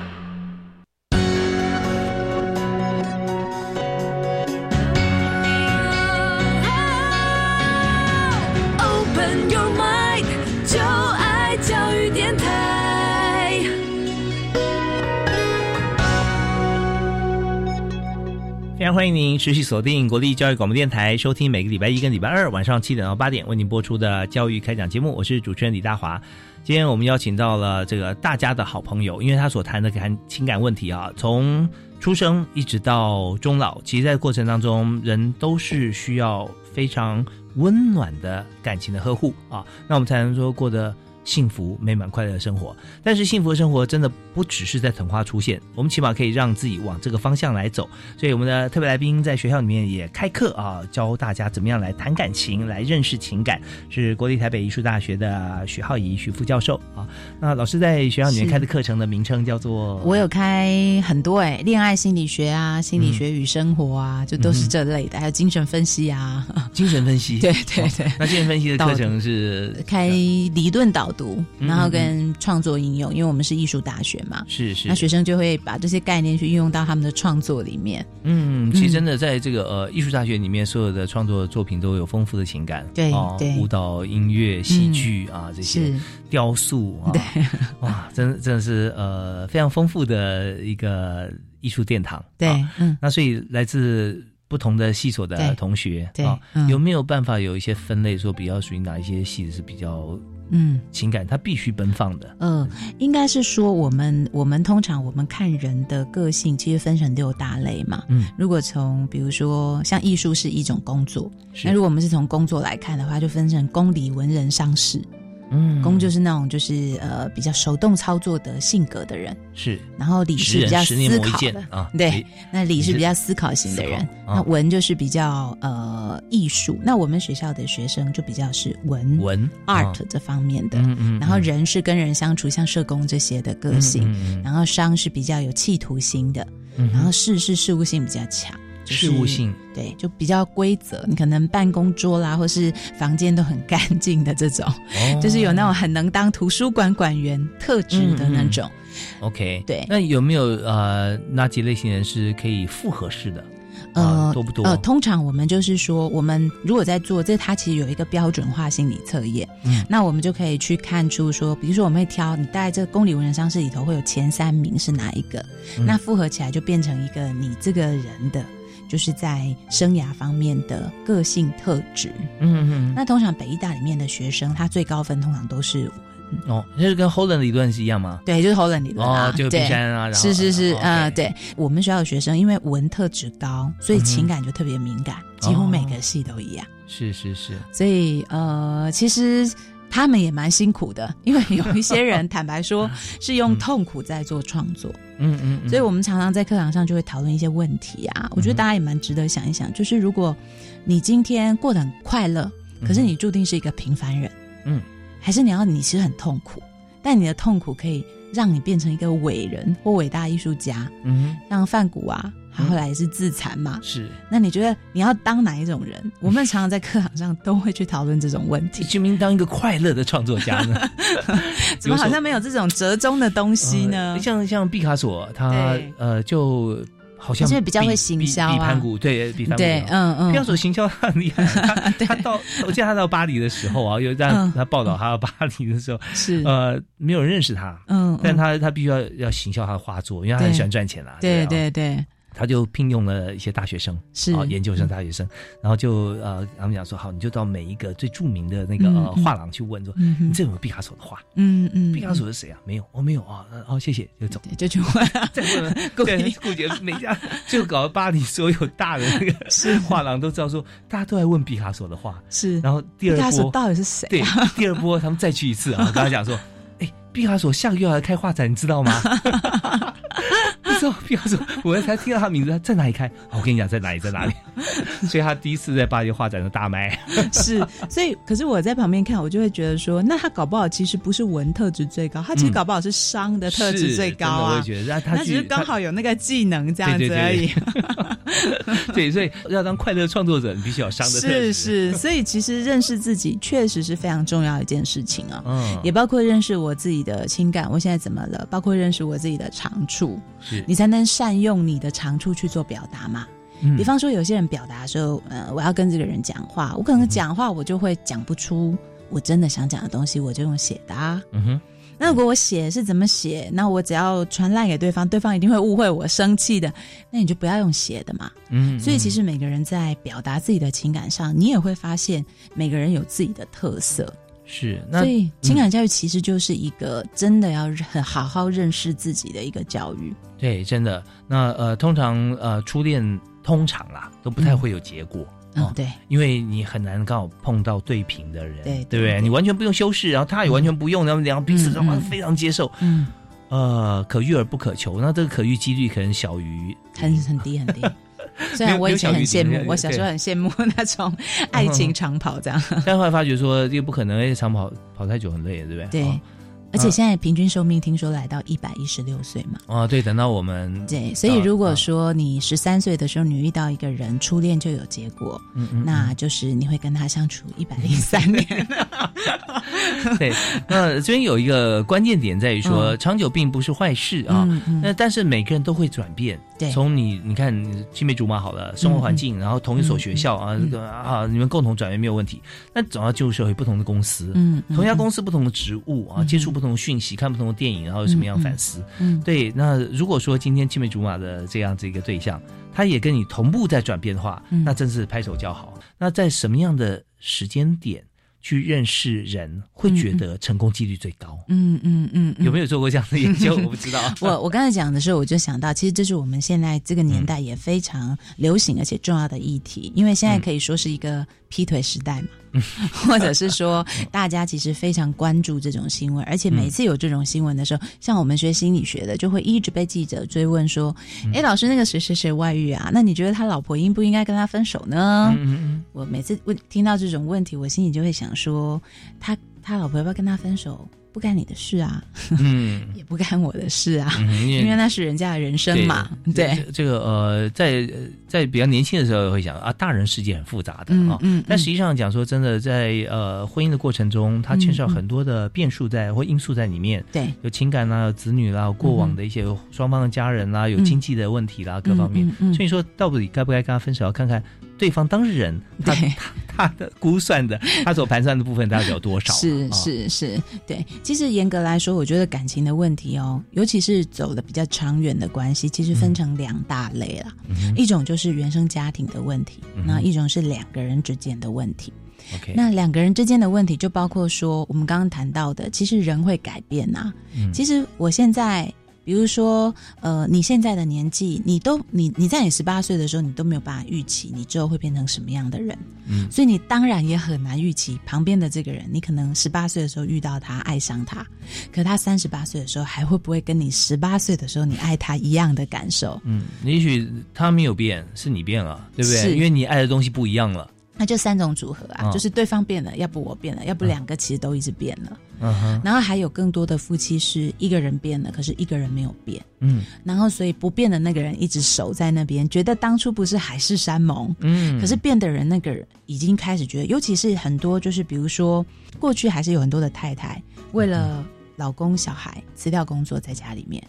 Speaker 1: 欢迎您持续锁定国立教育广播电台，收听每个礼拜一跟礼拜二晚上七点到八点为您播出的教育开讲节目。我是主持人李大华。今天我们邀请到了这个大家的好朋友，因为他所谈的感情感问题啊，从出生一直到终老，其实在过程当中，人都是需要非常温暖的感情的呵护啊，那我们才能说过得幸福、美满、快乐的生活。但是幸福的生活真的不只是在藤花出现，我们起码可以让自己往这个方向来走。所以我们的特别来宾在学校里面也开课啊，教大家怎么样来谈感情、来认识情感。是国立台北艺术大学的许浩怡许副教授啊。那老师在学校里面开的课程的名称叫做
Speaker 2: 我有开很多哎、恋爱心理学啊，心理学与生活啊，就都是这类的，还有精神分析啊，
Speaker 1: 精神分析。
Speaker 2: 对对对。
Speaker 1: 那精神分析的课程是
Speaker 2: 开理论导读，
Speaker 1: 嗯
Speaker 2: 然后跟创作应用，因为我们是艺术大学嘛，
Speaker 1: 是是。
Speaker 2: 那学生就会把这些概念去运用到他们的创作里面。
Speaker 1: 嗯，其实真的在这个呃艺术大学里面，所有的创作作品都有丰富的情感，
Speaker 2: 对
Speaker 1: 舞蹈、音乐、戏剧、啊这些雕塑啊，哇，真真的是呃非常丰富的一个艺术殿堂。
Speaker 2: 对
Speaker 1: 啊
Speaker 2: 嗯。
Speaker 1: 那所以来自不同的系所的同学，
Speaker 2: 对
Speaker 1: 有没有办法有一些分类，说比较属于哪一些系是比较
Speaker 2: 嗯
Speaker 1: 情感，它必须奔放的？
Speaker 2: 呃，应该是说我们我们通常我们看人的个性，其实分成六大类嘛。
Speaker 1: 嗯，
Speaker 2: 如果从比如说像艺术是一种工作，那如果我们是从工作来看的话，就分成公理文人商事。
Speaker 1: 嗯。
Speaker 2: 公就是那种就是呃比较手动操作的性格的人，
Speaker 1: 是，
Speaker 2: 然后理是比较思考的。
Speaker 1: 啊
Speaker 2: 对，那理是比较思考型的人，
Speaker 1: 啊。
Speaker 2: 那文就是比较呃艺术。那我们学校的学生就比较是文
Speaker 1: 文
Speaker 2: art
Speaker 1: 啊
Speaker 2: 这方面的，
Speaker 1: 嗯嗯
Speaker 2: 然后
Speaker 1: 嗯
Speaker 2: 人是跟人相处，像社工这些的个性，
Speaker 1: 嗯嗯嗯
Speaker 2: 然后商是比较有企图心的，
Speaker 1: 嗯
Speaker 2: 然后事是事务性比较强。就是
Speaker 1: 事务性
Speaker 2: 对，就比较规则，你可能办公桌啦，或是房间都很干净的这种，
Speaker 1: 哦
Speaker 2: 就是有那种很能当图书馆馆员特质的那种。
Speaker 1: OK，
Speaker 2: 对
Speaker 1: 那有没有呃哪几类型人是可以复合式的？
Speaker 2: 呃
Speaker 1: 啊，多不多？
Speaker 2: 呃，通常我们就是说，我们如果在做这，它其实有一个标准化心理测验，
Speaker 1: 嗯
Speaker 2: 那我们就可以去看出说，比如说我们会挑你大概这个公理文人商事里头会有前三名是哪一个，
Speaker 1: 嗯
Speaker 2: 那复合起来就变成一个你这个人的。就是在生涯方面的个性特质，
Speaker 1: 嗯嗯
Speaker 2: 那通常北医大里面的学生，他最高分通常都是
Speaker 1: 哦，那是跟 Holland 理论是一样吗？
Speaker 2: 对，就是 Holland 理论啊，
Speaker 1: 哦，就
Speaker 2: 对
Speaker 1: 冰山啊，然后
Speaker 2: 是是是，
Speaker 1: 哦
Speaker 2: 呃
Speaker 1: ，，OK
Speaker 2: 对我们学校的学生，因为文特质高，所以情感就特别敏感，几乎每个系都一样。
Speaker 1: 是是是，
Speaker 2: 所以呃，其实他们也蛮辛苦的，因为有一些人 坦白说是用痛苦在做创作，
Speaker 1: 嗯嗯嗯，
Speaker 2: 所以我们常常在课堂上就会讨论一些问题啊。我觉得大家也蛮值得想一想，就是如果你今天过得很快乐，可是你注定是一个平凡人，
Speaker 1: 嗯，
Speaker 2: 还是你要你其实很痛苦，但你的痛苦可以让你变成一个伟人或伟大艺术家，
Speaker 1: 嗯
Speaker 2: 像范谷啊，他后来也是自残嘛，
Speaker 1: 哼，是。
Speaker 2: 那你觉得你要当哪一种人？我们常常在课堂上都会去讨论这种问题。
Speaker 1: 居民当一个快乐的创作家呢？
Speaker 2: 怎么好像没有这种折中的东西呢？
Speaker 1: 呃像像毕卡索，他呃就好像
Speaker 2: 而且比较会行销啊
Speaker 1: 比比盘古对比盘古
Speaker 2: 对，嗯嗯，
Speaker 1: 毕卡索行销他很厉害，他他到我记得他到巴黎的时候啊，有让
Speaker 2: 嗯
Speaker 1: 他报道他到巴黎的时候，
Speaker 2: 是
Speaker 1: 呃没有人认识他，
Speaker 2: 嗯，
Speaker 1: 但
Speaker 2: 嗯
Speaker 1: 他他必须要要行销他的画作，因为他很喜欢赚钱啊。
Speaker 2: 对
Speaker 1: 啊
Speaker 2: 对对，
Speaker 1: 他就聘用了一些大学生，
Speaker 2: 是
Speaker 1: 啊，研究生、大学生，然后就呃，他们讲说，好，你就到每一个最著名的那个画廊去问说，
Speaker 2: 嗯
Speaker 1: 你这有没有毕卡索的画？
Speaker 2: 嗯嗯，
Speaker 1: 毕卡索是谁啊？没有，哦，没有啊，呃哦，谢谢，就走。
Speaker 2: 对就去问，
Speaker 1: 再问问，
Speaker 2: 故
Speaker 1: 对
Speaker 2: 意，
Speaker 1: 顾姐每家就搞得巴黎所有大的那个
Speaker 2: 是
Speaker 1: 画廊都知道说，大家都在问毕卡索的画。
Speaker 2: 是，
Speaker 1: 然后第二
Speaker 2: 毕卡索
Speaker 1: 波，
Speaker 2: 到底是谁
Speaker 1: 对
Speaker 2: 啊？，
Speaker 1: 第二波他们再去一次啊，跟他讲说，哎，毕卡索下个月要来开画展，你知道吗？不知道不要说，我才听到他名字，他在哪里开？我跟你讲，在哪里，在哪里。所以他第一次在巴黎画展的大卖。
Speaker 2: 是，所以可是我在旁边看，我就会觉得说，那他搞不好其实不是文特质最高，他其实
Speaker 1: 嗯
Speaker 2: 搞不好是商的特质最高啊
Speaker 1: 我也。觉得，他他
Speaker 2: 那只是刚好有那个技能这样子而已。
Speaker 1: 他对，所以要当快乐创作者，你必须要有商的特质。
Speaker 2: 是是，所以其实认识自己确实是非常重要的一件事情啊。
Speaker 1: 嗯，
Speaker 2: 也包括认识我自己的情感，我现在怎么了？包括认识我自己的长处，
Speaker 1: 是
Speaker 2: 你才能善用你的长处去做表达嘛。
Speaker 1: 嗯
Speaker 2: 比方说，有些人表达的时候，呃，我要跟这个人讲话，我可能讲话我就会讲不出我真的想讲的东西，我就用写的啊。
Speaker 1: 嗯哼，
Speaker 2: 那如果我写是怎么写，那我只要传烂给对方，对方一定会误会我生气的，那你就不要用写的嘛。
Speaker 1: 嗯，
Speaker 2: 所以其实每个人在表达自己的情感上，你也会发现每个人有自己的特色。
Speaker 1: 是那
Speaker 2: 所以情感教育其实就是一个真的要很好好认识自己的一个教育。
Speaker 1: 对，真的。那呃，通常呃，初恋通常啦都不太会有结果。哦，
Speaker 2: 嗯对，
Speaker 1: 因为你很难刚好碰到对频的人，
Speaker 2: 对
Speaker 1: 对不对？你完全不用修饰，然后他也完全不用，然后两个彼此的话非常接受，
Speaker 2: 嗯，
Speaker 1: 呃，可遇而不可求。那这个可遇几率可能小于
Speaker 2: 很很低很低。虽然我以前很羡慕，我小时候很羡慕那种爱情长跑这样。
Speaker 1: 但后来发觉说这个不可能，而且长跑跑太久很累，对不对？
Speaker 2: 对
Speaker 1: 哦，
Speaker 2: 而且现在平均寿命听说来到一百一十六岁嘛。
Speaker 1: 哦，对，等到我们
Speaker 2: 对，所以如果
Speaker 1: 啊
Speaker 2: 说你十三岁的时候你遇到一个人，初恋就有结果，
Speaker 1: 嗯嗯
Speaker 2: 那就是你会跟他相处一百零三年。
Speaker 1: 对，那这边有一个关键点在于说，
Speaker 2: 嗯
Speaker 1: 长久并不是坏事啊。
Speaker 2: 嗯嗯
Speaker 1: 那但是每个人都会转变。
Speaker 2: 对
Speaker 1: 从你你看青梅竹马好了，生活环境，然后同一所学校啊，
Speaker 2: 嗯
Speaker 1: 这个啊，你们共同转变没有问题。那总要进入社会，不同的公司，
Speaker 2: 嗯嗯
Speaker 1: 同一家公司不同的职务啊，
Speaker 2: 嗯
Speaker 1: 接触不同的讯息，看不同的电影，然后有什么样的反思？
Speaker 2: 嗯，
Speaker 1: 对，那如果说今天青梅竹马的这样子一个对象，他也跟你同步在转变的话，
Speaker 2: 嗯
Speaker 1: 那真是拍手叫好。那在什么样的时间点去认识人，会觉得成功几率最高？
Speaker 2: 嗯嗯嗯，嗯
Speaker 1: 有没有做过这样的研究？我不知道。
Speaker 2: 我我刚才讲的时候，我就想到，其实这是我们现在这个年代也非常流行而且重要的议题，因为现在可以说是一个劈腿时代嘛，或者是说大家其实非常关注这种新闻，而且每次有这种新闻的时候，像我们学心理学的，就会一直被记者追问说：“哎、老师，那个谁谁谁外遇啊？那你觉得他老婆应不应该跟他分手呢？”我每次问听到这种问题，我心里就会想说，他他老婆要不要跟他分手，不干你的事啊，
Speaker 1: 嗯。
Speaker 2: 也不干我的事啊，
Speaker 1: 嗯，
Speaker 2: 因为那是人家的人生嘛。对，
Speaker 1: 这这个呃，在呃在比较年轻的时候会想啊，大人世界很复杂的啊，
Speaker 2: 嗯嗯，
Speaker 1: 但实际上讲说真的，在呃婚姻的过程中，它牵涉很多的变数在或因素在里面，
Speaker 2: 对，
Speaker 1: 有情感啦，有子女啦，有过往的一些双方的家人啦，有经济的问题啦，各方面。所以说，到底该不该跟他分手，要看看对方当事人 他
Speaker 2: 对
Speaker 1: 他他的估算的，他所盘算的部分到底有多少啊？
Speaker 2: 是
Speaker 1: 啊
Speaker 2: 是是，对。其实严格来说，我觉得感情的问题哦，尤其是走的比较长远的关系，其实分成两大类啦。
Speaker 1: 嗯
Speaker 2: 一种就是原生家庭的问题，那一种是两个人之间的问题。那两个人之间的问题就包括说，我们刚刚谈到的，其实人会改变呐、
Speaker 1: 嗯
Speaker 2: 其实我现在，比如说，呃，你现在的年纪，你都你你在你十八岁的时候，你都没有办法预期你之后会变成什么样的人，
Speaker 1: 嗯
Speaker 2: 所以你当然也很难预期旁边的这个人，你可能十八岁的时候遇到他，爱上他，可他三十八岁的时候，还会不会跟你十八岁的时候你爱他一样的感受？
Speaker 1: 嗯，也许他没有变，是你变了，对不对？
Speaker 2: 是
Speaker 1: 因为你爱的东西不一样了。
Speaker 2: 那就三种组合啊，
Speaker 1: 嗯
Speaker 2: 就是对方变了，要不我变了，要不两个其实都一直变了。
Speaker 1: 嗯，
Speaker 2: 然后还有更多的夫妻是一个人变了，可是一个人没有变。
Speaker 1: 嗯
Speaker 2: 然后所以不变的那个人一直守在那边，觉得当初不是海誓山盟，
Speaker 1: 嗯，
Speaker 2: 可是变的人那个人已经开始觉得，尤其是很多就是比如说过去还是有很多的太太为了老公小孩辞掉工作在家里面。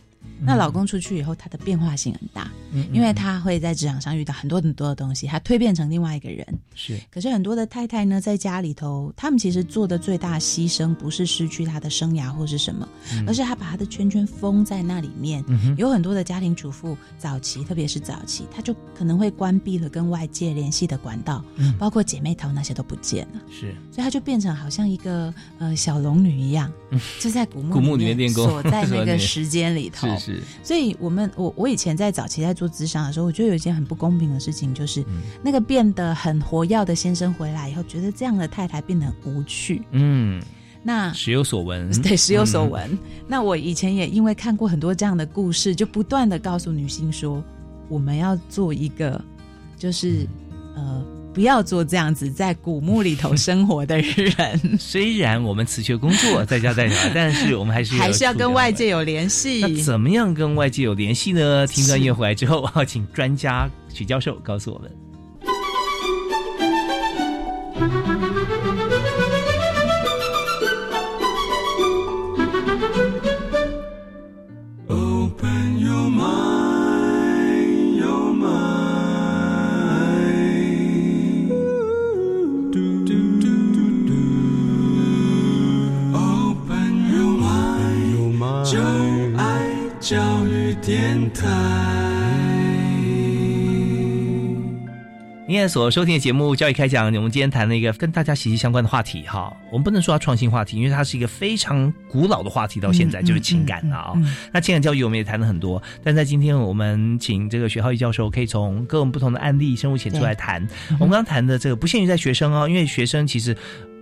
Speaker 2: 那老公出去以后，他的变化性很大，
Speaker 1: 嗯
Speaker 2: 因为他会在职场上遇到很多很多的东西，他蜕变成另外一个人。
Speaker 1: 是。
Speaker 2: 可是很多的太太呢，在家里头，他们其实做的最大牺牲，不是失去他的生涯或是什么，
Speaker 1: 嗯。
Speaker 2: 而是他把他的圈圈封在那里面。
Speaker 1: 嗯
Speaker 2: 有很多的家庭主妇，早期特别是早期，他就可能会关闭了跟外界联系的管道，
Speaker 1: 嗯。
Speaker 2: 包括姐妹淘那些都不见了，
Speaker 1: 是。
Speaker 2: 所以他就变成好像一个呃小龙女一样，就在古墓
Speaker 1: 嗯古墓里面练功
Speaker 2: 锁在那个时间里头。
Speaker 1: 是是，
Speaker 2: 所以我们我我以前在早期在做智商的时候，我觉得有一件很不公平的事情，就是、
Speaker 1: 嗯
Speaker 2: 那个变得很活跃的先生回来以后，觉得这样的太太变得很无趣。
Speaker 1: 嗯，
Speaker 2: 那
Speaker 1: 时有所闻，
Speaker 2: 对，时有所
Speaker 1: 嗯。
Speaker 2: 闻。那我以前也因为看过很多这样的故事，就不断的告诉女性说，我们要做一个，就是呃，不要做这样子在古墓里头生活的人，
Speaker 1: 虽然我们辞去工作，在家在家，但是我们还是
Speaker 2: 还是要跟外界
Speaker 1: 有。
Speaker 2: 有联系。
Speaker 1: 那怎么样跟外界有联系呢？听段音乐回来之后，要请专家许教授告诉我们。您现在所收听的节目《教育开讲》，我们今天谈了一个跟大家息息相关的话题哈。我们不能说它创新话题，因为它是一个非常古老的话题，到现在、
Speaker 2: 嗯
Speaker 1: 就是情感啊、哦
Speaker 2: 嗯嗯
Speaker 1: 那情感教育我们也谈了很多，但在今天我们请这个徐浩义教授，可以从各种不同的案例深入浅出来谈。我们刚刚谈的这个不限于在学生哦，因为学生其实。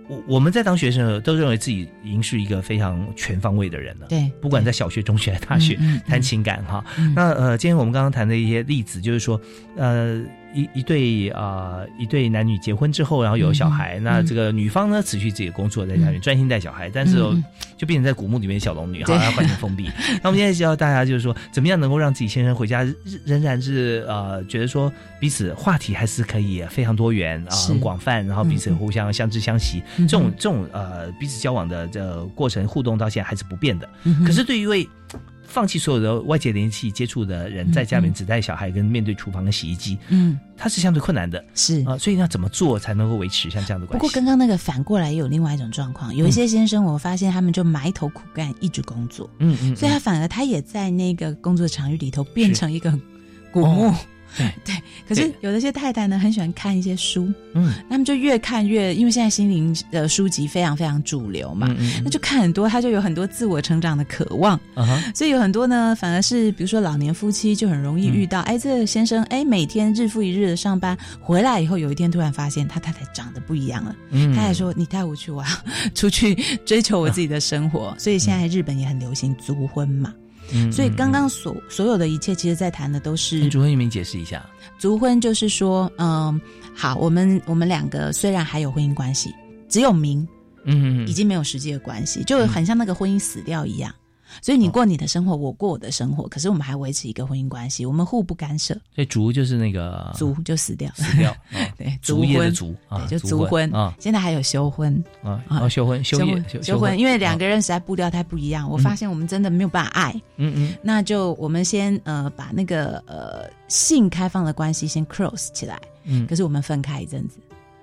Speaker 1: 我我们在当学生的时候，都认为自己已经是一个非常全方位的人了。
Speaker 2: 对
Speaker 1: 不管在小学、中学、大学，
Speaker 2: 嗯嗯嗯
Speaker 1: 谈情感哈。
Speaker 2: 嗯
Speaker 1: 那呃，今天我们刚刚谈的一些例子，就是说，呃，一一对呃一对男女结婚之后，然后有小孩，
Speaker 2: 嗯
Speaker 1: 那这个女方呢辞去自己的工作，在家里专心带小孩，但是、就变成在古墓里面小龙女哈，
Speaker 2: 对
Speaker 1: 要环境封闭。那我们现在教大家就是说，怎么样能够让自己先生回家仍仍然是呃觉得说彼此话题还是可以非常多元啊、
Speaker 2: 是
Speaker 1: 很广泛，然后彼此互相相知相惜，
Speaker 2: 嗯
Speaker 1: 这种这种呃彼此交往的这过程互动到现在还是不变的。
Speaker 2: 嗯
Speaker 1: 可是对于一位放弃所有的外界联系接触的人，
Speaker 2: 嗯
Speaker 1: 在家里面只带小孩跟面对厨房跟洗衣机，
Speaker 2: 嗯，
Speaker 1: 它是相对困难的
Speaker 2: 是。
Speaker 1: 啊、所以要怎么做才能够维持像这样的
Speaker 2: 不
Speaker 1: 关系？
Speaker 2: 不过刚刚那个反过来也有另外一种状况，有一些先生我发现他们就埋头苦干，一直工作，
Speaker 1: 嗯嗯，
Speaker 2: 所以他
Speaker 1: 嗯
Speaker 2: 反而他也在那个工作场域里头变成一个古墓。
Speaker 1: 哦对。
Speaker 2: 对，可是有的些太太呢，很喜欢看一些书，
Speaker 1: 嗯。
Speaker 2: 他们就越看越，因为现在心灵的书籍非常非常主流嘛，
Speaker 1: 嗯嗯
Speaker 2: 那就看很多，他就有很多自我成长的渴望，所以有很多呢，反而是比如说老年夫妻就很容易遇到，
Speaker 1: 嗯。
Speaker 2: 哎，这个先生哎每天日复一日的上班，回来以后有一天突然发现他太太长得不一样了，
Speaker 1: 嗯。
Speaker 2: 他还说你带我去，我 要出去追求我自己的生活，所以现在日本也很流行租婚嘛。
Speaker 1: 嗯
Speaker 2: 所以刚刚所所有的一切，其实在谈的都是
Speaker 1: 族婚，你们解释一下。
Speaker 2: 族婚，就是说，嗯，好，我们我们两个虽然还有婚姻关系，只有名，
Speaker 1: 嗯，
Speaker 2: 已经没有实际的关系，就很像那个婚姻死掉一样。所以你过你的生活，我过我的生活，可是我们还维持一个婚姻关系，我们互不干涉。
Speaker 1: 所以族就是那个
Speaker 2: 族就死掉，
Speaker 1: 死掉，哦
Speaker 2: 对，
Speaker 1: 族业的
Speaker 2: 婚
Speaker 1: 族啊，
Speaker 2: 对，就族婚
Speaker 1: 啊。
Speaker 2: 现在还有休婚。
Speaker 1: 啊，哦，休婚休业
Speaker 2: 休休婚，因为两个
Speaker 1: 人，
Speaker 2: 人实在步调太不一样，我发现我们真的没有办法爱。
Speaker 1: 嗯嗯。
Speaker 2: 那就我们先呃把那个呃性开放的关系先 close 起来，
Speaker 1: 嗯。
Speaker 2: 可是我们分开一阵子，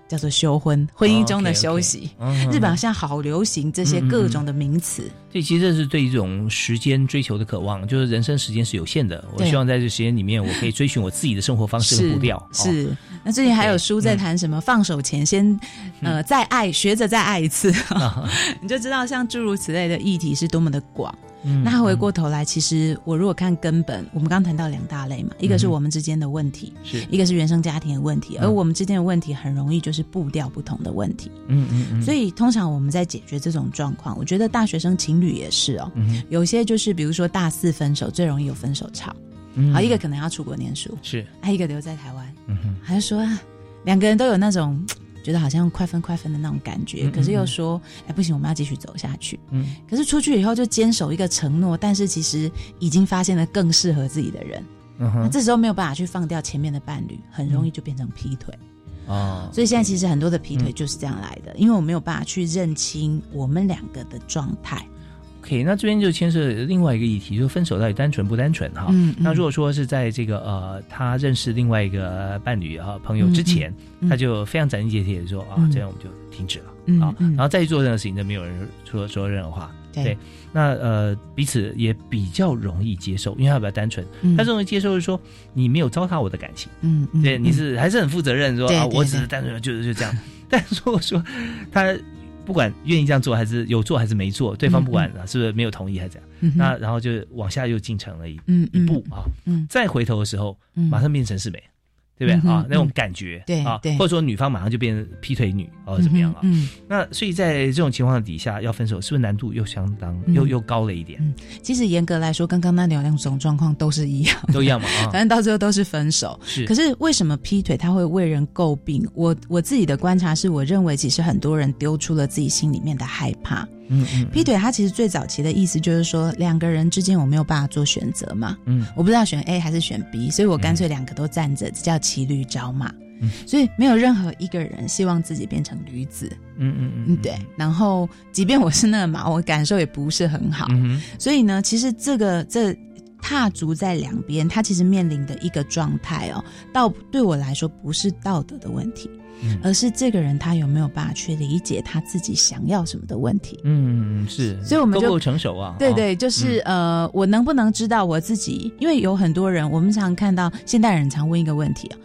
Speaker 2: 叫做休婚，婚姻中的休息。日本现在好流行这些各种的名词。
Speaker 1: 这其实这是对一种时间追求的渴望，就是人生时间是有限的，我希望在这时间里面，我可以追寻我自己的生活方式和步调。哦
Speaker 2: 是，那最近还有书在谈什么？放手前先呃再爱，学着再爱一次，你就知道像诸如此类的议题是多么的广。
Speaker 1: 嗯
Speaker 2: 那回过头来，其实我如果看根本，我们刚谈到两大类嘛，一个是我们之间的问题，
Speaker 1: 是。
Speaker 2: 一个是原生家庭的问题，
Speaker 1: 嗯。
Speaker 2: 而我们之间的问题很容易就是步调不同的问题。
Speaker 1: 嗯嗯嗯，
Speaker 2: 所以通常我们在解决这种状况，我觉得大学生情侣也是哦，
Speaker 1: 嗯
Speaker 2: 有些就是比如说大四分手，最容易有分手潮，
Speaker 1: 嗯。
Speaker 2: 好，一个可能要出国念书，
Speaker 1: 是。
Speaker 2: 还有一个留在台湾，
Speaker 1: 嗯哼。
Speaker 2: 还是说啊两个人都有那种觉得好像快分快分的那种感觉，
Speaker 1: 嗯嗯
Speaker 2: 可是又说哎不行，我们要继续走下去。
Speaker 1: 嗯
Speaker 2: 可是出去以后就坚守一个承诺，但是其实已经发现了更适合自己的人，那这时候没有办法去放掉前面的伴侣，很容易就变成劈腿。
Speaker 1: 哦，
Speaker 2: 所以现在其实很多的劈
Speaker 1: 嗯
Speaker 2: 腿就是这样来的，因为我没有办法去认清我们两个的状态。
Speaker 1: OK，那这边就牵涉另外一个议题，就是分手到底单纯不单纯哈？
Speaker 2: 嗯嗯
Speaker 1: 那如果说是在这个呃，他认识另外一个伴侣哈朋友之前，
Speaker 2: 嗯嗯
Speaker 1: 他就非常斩钉截铁的说啊，
Speaker 2: 嗯
Speaker 1: 这样我们就停止了、
Speaker 2: 嗯
Speaker 1: 啊，
Speaker 2: 嗯
Speaker 1: 然后再去做任何事情都没有人说说任何话。
Speaker 2: 对
Speaker 1: 那呃彼此也比较容易接受，因为他比较单纯，
Speaker 2: 嗯
Speaker 1: 他容易接受是说你没有糟蹋我的感情，
Speaker 2: 嗯，嗯
Speaker 1: 对，你
Speaker 2: 嗯
Speaker 1: 是还是很负责任，说啊，我只是单纯的就是就这样。但如果说他不管愿意这样做，还是有做还是没做，对方不管啊是不是没有同意还是怎样，
Speaker 2: 嗯
Speaker 1: 那然后就往下又进程了一
Speaker 2: 嗯。
Speaker 1: 一步啊，
Speaker 2: 嗯。
Speaker 1: 再回头的时候，
Speaker 2: 嗯。
Speaker 1: 马上变成是美，对不对
Speaker 2: 嗯
Speaker 1: 啊？那种
Speaker 2: 嗯
Speaker 1: 感觉，
Speaker 2: 对
Speaker 1: 啊
Speaker 2: 对，
Speaker 1: 或者说女方马上就变劈腿女哦，怎么样啊？
Speaker 2: 嗯嗯
Speaker 1: 那所以在这种情况底下要分手，是不是难度又相当
Speaker 2: 嗯
Speaker 1: 又又高了一点？
Speaker 2: 其实严格来说，刚刚那两种状况都是一样，
Speaker 1: 都一样嘛啊
Speaker 2: 反正到最后都是分手。
Speaker 1: 是
Speaker 2: 可是为什么劈腿他会为人诟病？我我自己的观察是，我认为其实很多人丢出了自己心里面的害怕。
Speaker 1: 嗯嗯
Speaker 2: 劈腿，它其实最早期的意思就是说，两个人之间我没有办法做选择嘛，
Speaker 1: 嗯
Speaker 2: 我不知道选 A 还是选 B，所以我干脆两个都站着，这叫骑驴找马。
Speaker 1: 嗯
Speaker 2: 所以没有任何一个人希望自己变成驴子，
Speaker 1: 嗯嗯嗯
Speaker 2: 嗯，对。然后，即便我是那个马，我感受也不是很好。
Speaker 1: 嗯
Speaker 2: 所以呢，其实这个这踏足在两边，他其实面临的一个状态哦，道对我来说不是道德的问题，
Speaker 1: 嗯
Speaker 2: 而是这个人他有没有办法去理解他自己想要什么的问题。
Speaker 1: 嗯嗯是，
Speaker 2: 所以我们就
Speaker 1: 够成熟啊？啊
Speaker 2: 对对，就是、呃，我能不能知道我自己？因为有很多人，我们常看到现代人常问一个问题啊，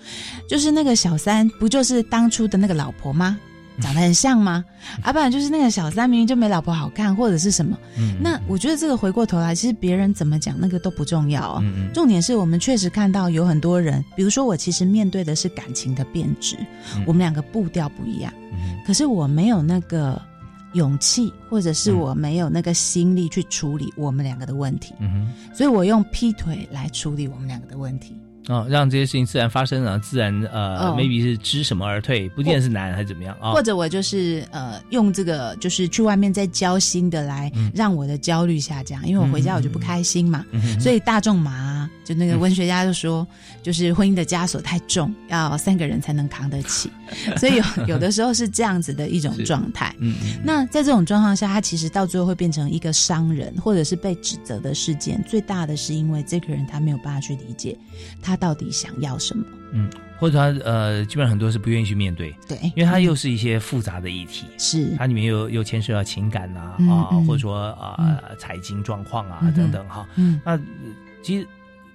Speaker 2: 就是那个小三不就是当初的那个老婆吗？长得很像吗？啊，不然就是那个小三明明就没老婆好看，或者是什么？
Speaker 1: 嗯
Speaker 2: 那我觉得这个回过头来，其实别人怎么讲那个都不重要哦。
Speaker 1: 嗯嗯
Speaker 2: 重点是我们确实看到有很多人，比如说我其实面对的是感情的变质，
Speaker 1: 嗯
Speaker 2: 我们两个步调不一样，
Speaker 1: 嗯
Speaker 2: 可是我没有那个勇气，或者是我没有那个心力去处理我们两个的问题，
Speaker 1: 嗯哼。
Speaker 2: 所以我用劈腿来处理我们两个的问题。
Speaker 1: 哦，让这些事情自然发生啊，自然呃、
Speaker 2: 哦。
Speaker 1: m a y b e 是知什么而退，不见得是难还是怎么样啊？
Speaker 2: 或者我就是呃用这个就是去外面再交心的来让我的焦虑下降，因为我回家我就不开心嘛，
Speaker 1: 嗯
Speaker 2: 所以大众麻就那个文学家就说，就是婚姻的枷锁太重，要三个人才能扛得起，所以有有的时候是这样子的一种状态。
Speaker 1: 嗯嗯
Speaker 2: 那在这种状况下，他其实到最后会变成一个伤人，或者是被指责的事件。最大的是因为这个人他没有办法去理解他到底想要什么。
Speaker 1: 嗯，或者他呃，基本上很多是不愿意去面对，
Speaker 2: 对，
Speaker 1: 因为它又是一些复杂的议题，
Speaker 2: 是。
Speaker 1: 它里面又又牵涉到情感啊
Speaker 2: 嗯
Speaker 1: 啊，
Speaker 2: 嗯。
Speaker 1: 或者说啊财经状况啊等等哈。
Speaker 2: 嗯。
Speaker 1: 那呃其实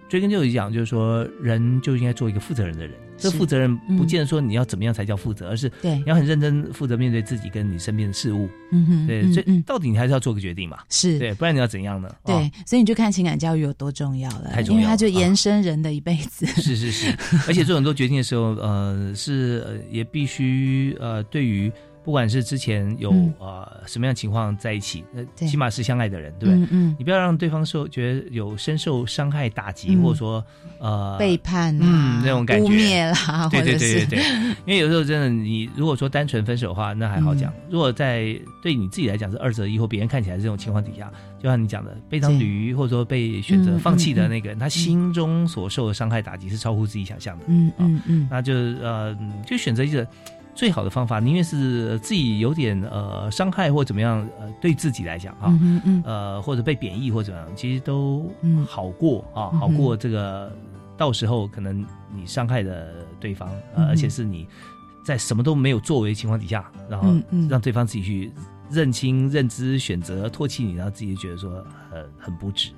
Speaker 1: 追根究底讲，就是说人就应该做一个负责任的人。这负责任不
Speaker 2: 嗯
Speaker 1: 见得说你要怎么样才叫负责，而是
Speaker 2: 对
Speaker 1: 你要很认真负责面对自己跟你身边的事物。
Speaker 2: 嗯哼
Speaker 1: 对，所以到底你还是要做个决定嘛。
Speaker 2: 是
Speaker 1: 对，不然你要怎样呢？
Speaker 2: 对，
Speaker 1: 哦
Speaker 2: 所以你就看情感教育有多重要了，
Speaker 1: 太重要了
Speaker 2: 因为它就延伸人的一辈子。
Speaker 1: 是是是，而且做很多决定的时候，呃，是呃也必须呃，对于不管是之前有、
Speaker 2: 嗯。
Speaker 1: 呃什么样情况在一起，呃，
Speaker 2: 对。
Speaker 1: 起码是相爱的人，对不对？
Speaker 2: 嗯嗯。
Speaker 1: 你不要让对方受觉得有深受伤害、打击，
Speaker 2: 嗯。
Speaker 1: 或者说呃
Speaker 2: 背叛啊
Speaker 1: 嗯那种感觉。
Speaker 2: 污蔑啦
Speaker 1: 对对对对对，因为有时候真的，你如果说单纯分手的话，那还好讲；
Speaker 2: 嗯。
Speaker 1: 如果在对你自己来讲是二择一，或别人看起来是这种情况底下，就像你讲的，被当驴或者说被选择
Speaker 2: 嗯
Speaker 1: 放弃的
Speaker 2: 嗯
Speaker 1: 那个人，他心中所受的伤害打击是超乎自己想象的。
Speaker 2: 嗯嗯嗯，
Speaker 1: 那就呃，嗯就选择一个最好的方法，宁愿是自己有点呃伤害或怎么样，呃，对自己来讲啊，
Speaker 2: 嗯嗯。
Speaker 1: 呃，或者被贬义或怎么样，其实都
Speaker 2: 嗯。
Speaker 1: 好过啊，好过这个到时候可能你伤害的对方，而且是你在什么都没有作为的情况底下，然后让对方自己去认清、认知、选择、唾弃你，然后自己觉得说很很不值，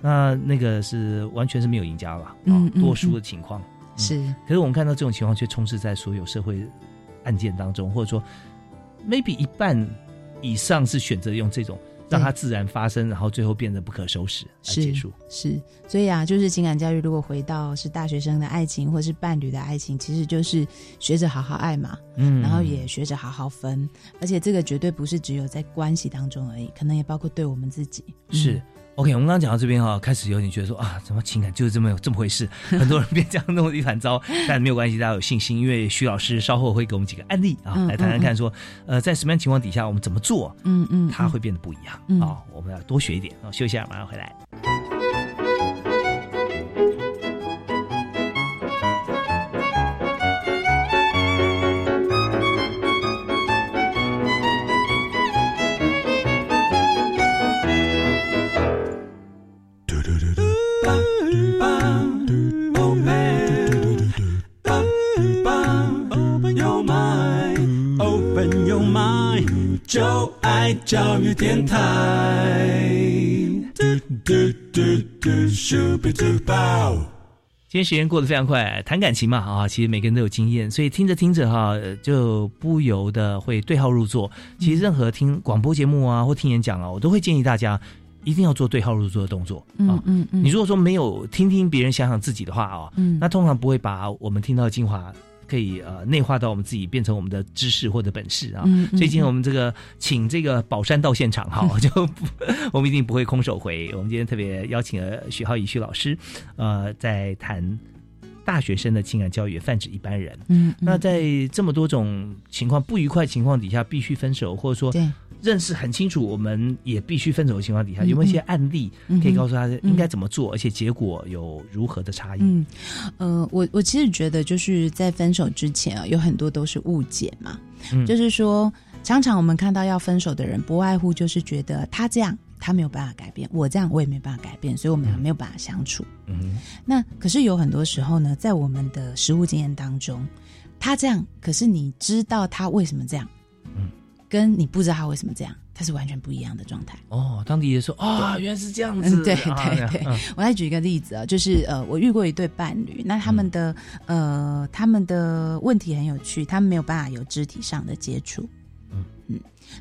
Speaker 1: 那那个是完全是没有赢家了啊，
Speaker 2: 嗯嗯
Speaker 1: 多输的情况。
Speaker 2: 是。
Speaker 1: 可是我们看到这种情况却充斥在所有社会案件当中，或者说 maybe 一半以上是选择用这种让它自然发生，然后最后变得不可收拾来结束。
Speaker 2: 是，所以啊，就是情感教育，如果回到是大学生的爱情或是伴侣的爱情，其实就是学着好好爱嘛，
Speaker 1: 嗯
Speaker 2: 然后也学着好好分，而且这个绝对不是只有在关系当中而已，可能也包括对我们自己。
Speaker 1: 是。OK，我们刚刚讲到这边哈，开始有点觉得说啊，怎么情感就是这么有这么回事？很多人变这样弄得一团糟，但没有关系，大家有信心，因为徐老师稍后会给我们几个案例啊，
Speaker 2: 嗯
Speaker 1: 来谈谈看说，呃，在什么样情况底下我们怎么做，
Speaker 2: 嗯嗯，
Speaker 1: 它会变得不一样
Speaker 2: 嗯
Speaker 1: 啊。我们要多学一点啊，休息一下，马上回来。
Speaker 5: 爱教育电台。嘟嘟嘟嘟咻比嘟爆
Speaker 1: 今天时间过得非常快，谈感情嘛啊，其实每个人都有经验，所以听着听着哈，呃就不由得会对号入座。其实任何听广播节目啊，或听演讲啊，我都会建议大家一定要做对号入座的动作啊。
Speaker 2: 嗯嗯嗯，
Speaker 1: 你如果说没有听听别人想想自己的话啊，
Speaker 2: 嗯
Speaker 1: 那通常不会把我们听到的精华可以呃内化到我们自己，变成我们的知识或者本事啊。
Speaker 2: 嗯嗯
Speaker 1: 所以今天我们这个请这个宝山到现场哈，就不我们一定不会空手回。我们今天特别邀请了许浩宇徐老师，呃，在谈大学生的情感教育，也泛指一般人。
Speaker 2: 嗯，
Speaker 1: 那在这么多种情况不愉快情况底下，必须分手，或者说认识很清楚，我们也必须分手的情况底下，
Speaker 2: 嗯
Speaker 1: 有没有一些案例
Speaker 2: 嗯
Speaker 1: 可以告诉他应该怎么做，而且结果有如何的差异？
Speaker 2: 嗯，呃，我我其实觉得就是在分手之前啊，有很多都是误解嘛，
Speaker 1: 嗯。
Speaker 2: 就是说，常常我们看到要分手的人，不外乎就是觉得他这样他没有办法改变，我这样我也没办法改变，所以我们俩没有办法相处。
Speaker 1: 嗯
Speaker 2: 那可是有很多时候呢，在我们的实物经验当中，他这样，可是你知道他为什么这样，
Speaker 1: 嗯，
Speaker 2: 跟你不知道他为什么这样，他是完全不一样的状态。
Speaker 1: 哦，当地也说啊，原来是这样
Speaker 2: 嗯，
Speaker 1: 子，
Speaker 2: 对
Speaker 1: 啊
Speaker 2: 对对，
Speaker 1: 嗯。
Speaker 2: 我再举一个例子啊，就是呃，我遇过一对伴侣，那他们的、呃，他们的问题很有趣，他们没有办法有肢体上的接触，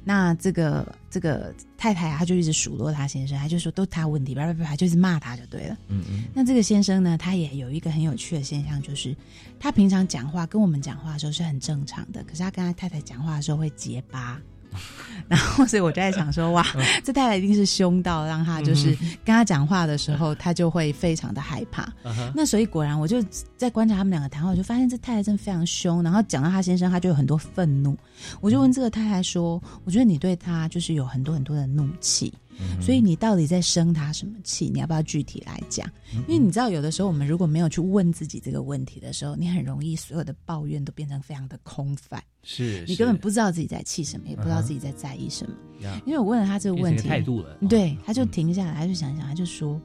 Speaker 2: 那这个这个太太啊，她就一直数落他先生，她就说都他问题，叭叭叭，就是骂他就对了。
Speaker 1: 嗯嗯
Speaker 2: 那这个先生呢，他也有一个很有趣的现象，就是他平常讲话跟我们讲话的时候是很正常的，可是他跟他太太讲话的时候会结巴。然后，所以我就在想说，哇，这太太一定是凶到让他就是跟他讲话的时候，他就会非常的害怕。那所以果然，我就在观察他们两个谈话，我就发现这太太真的非常凶。然后讲到他先生，他就有很多愤怒。我就问这个太太说：“我觉得你对他就是有很多很多的怒气，所以你到底在生他什么气？你要不要具体来讲？因为你知道，有的时候我们如果没有去问自己这个问题的时候，你很容易所有的抱怨都变成非常的空泛，
Speaker 1: 是
Speaker 2: 你根本不知道自己在气什么，也不知道自己在在意什么。
Speaker 1: 呀
Speaker 2: 因为我问了他这个问题，
Speaker 1: 态度了
Speaker 2: 对，他就停下来，他就想想，他就说，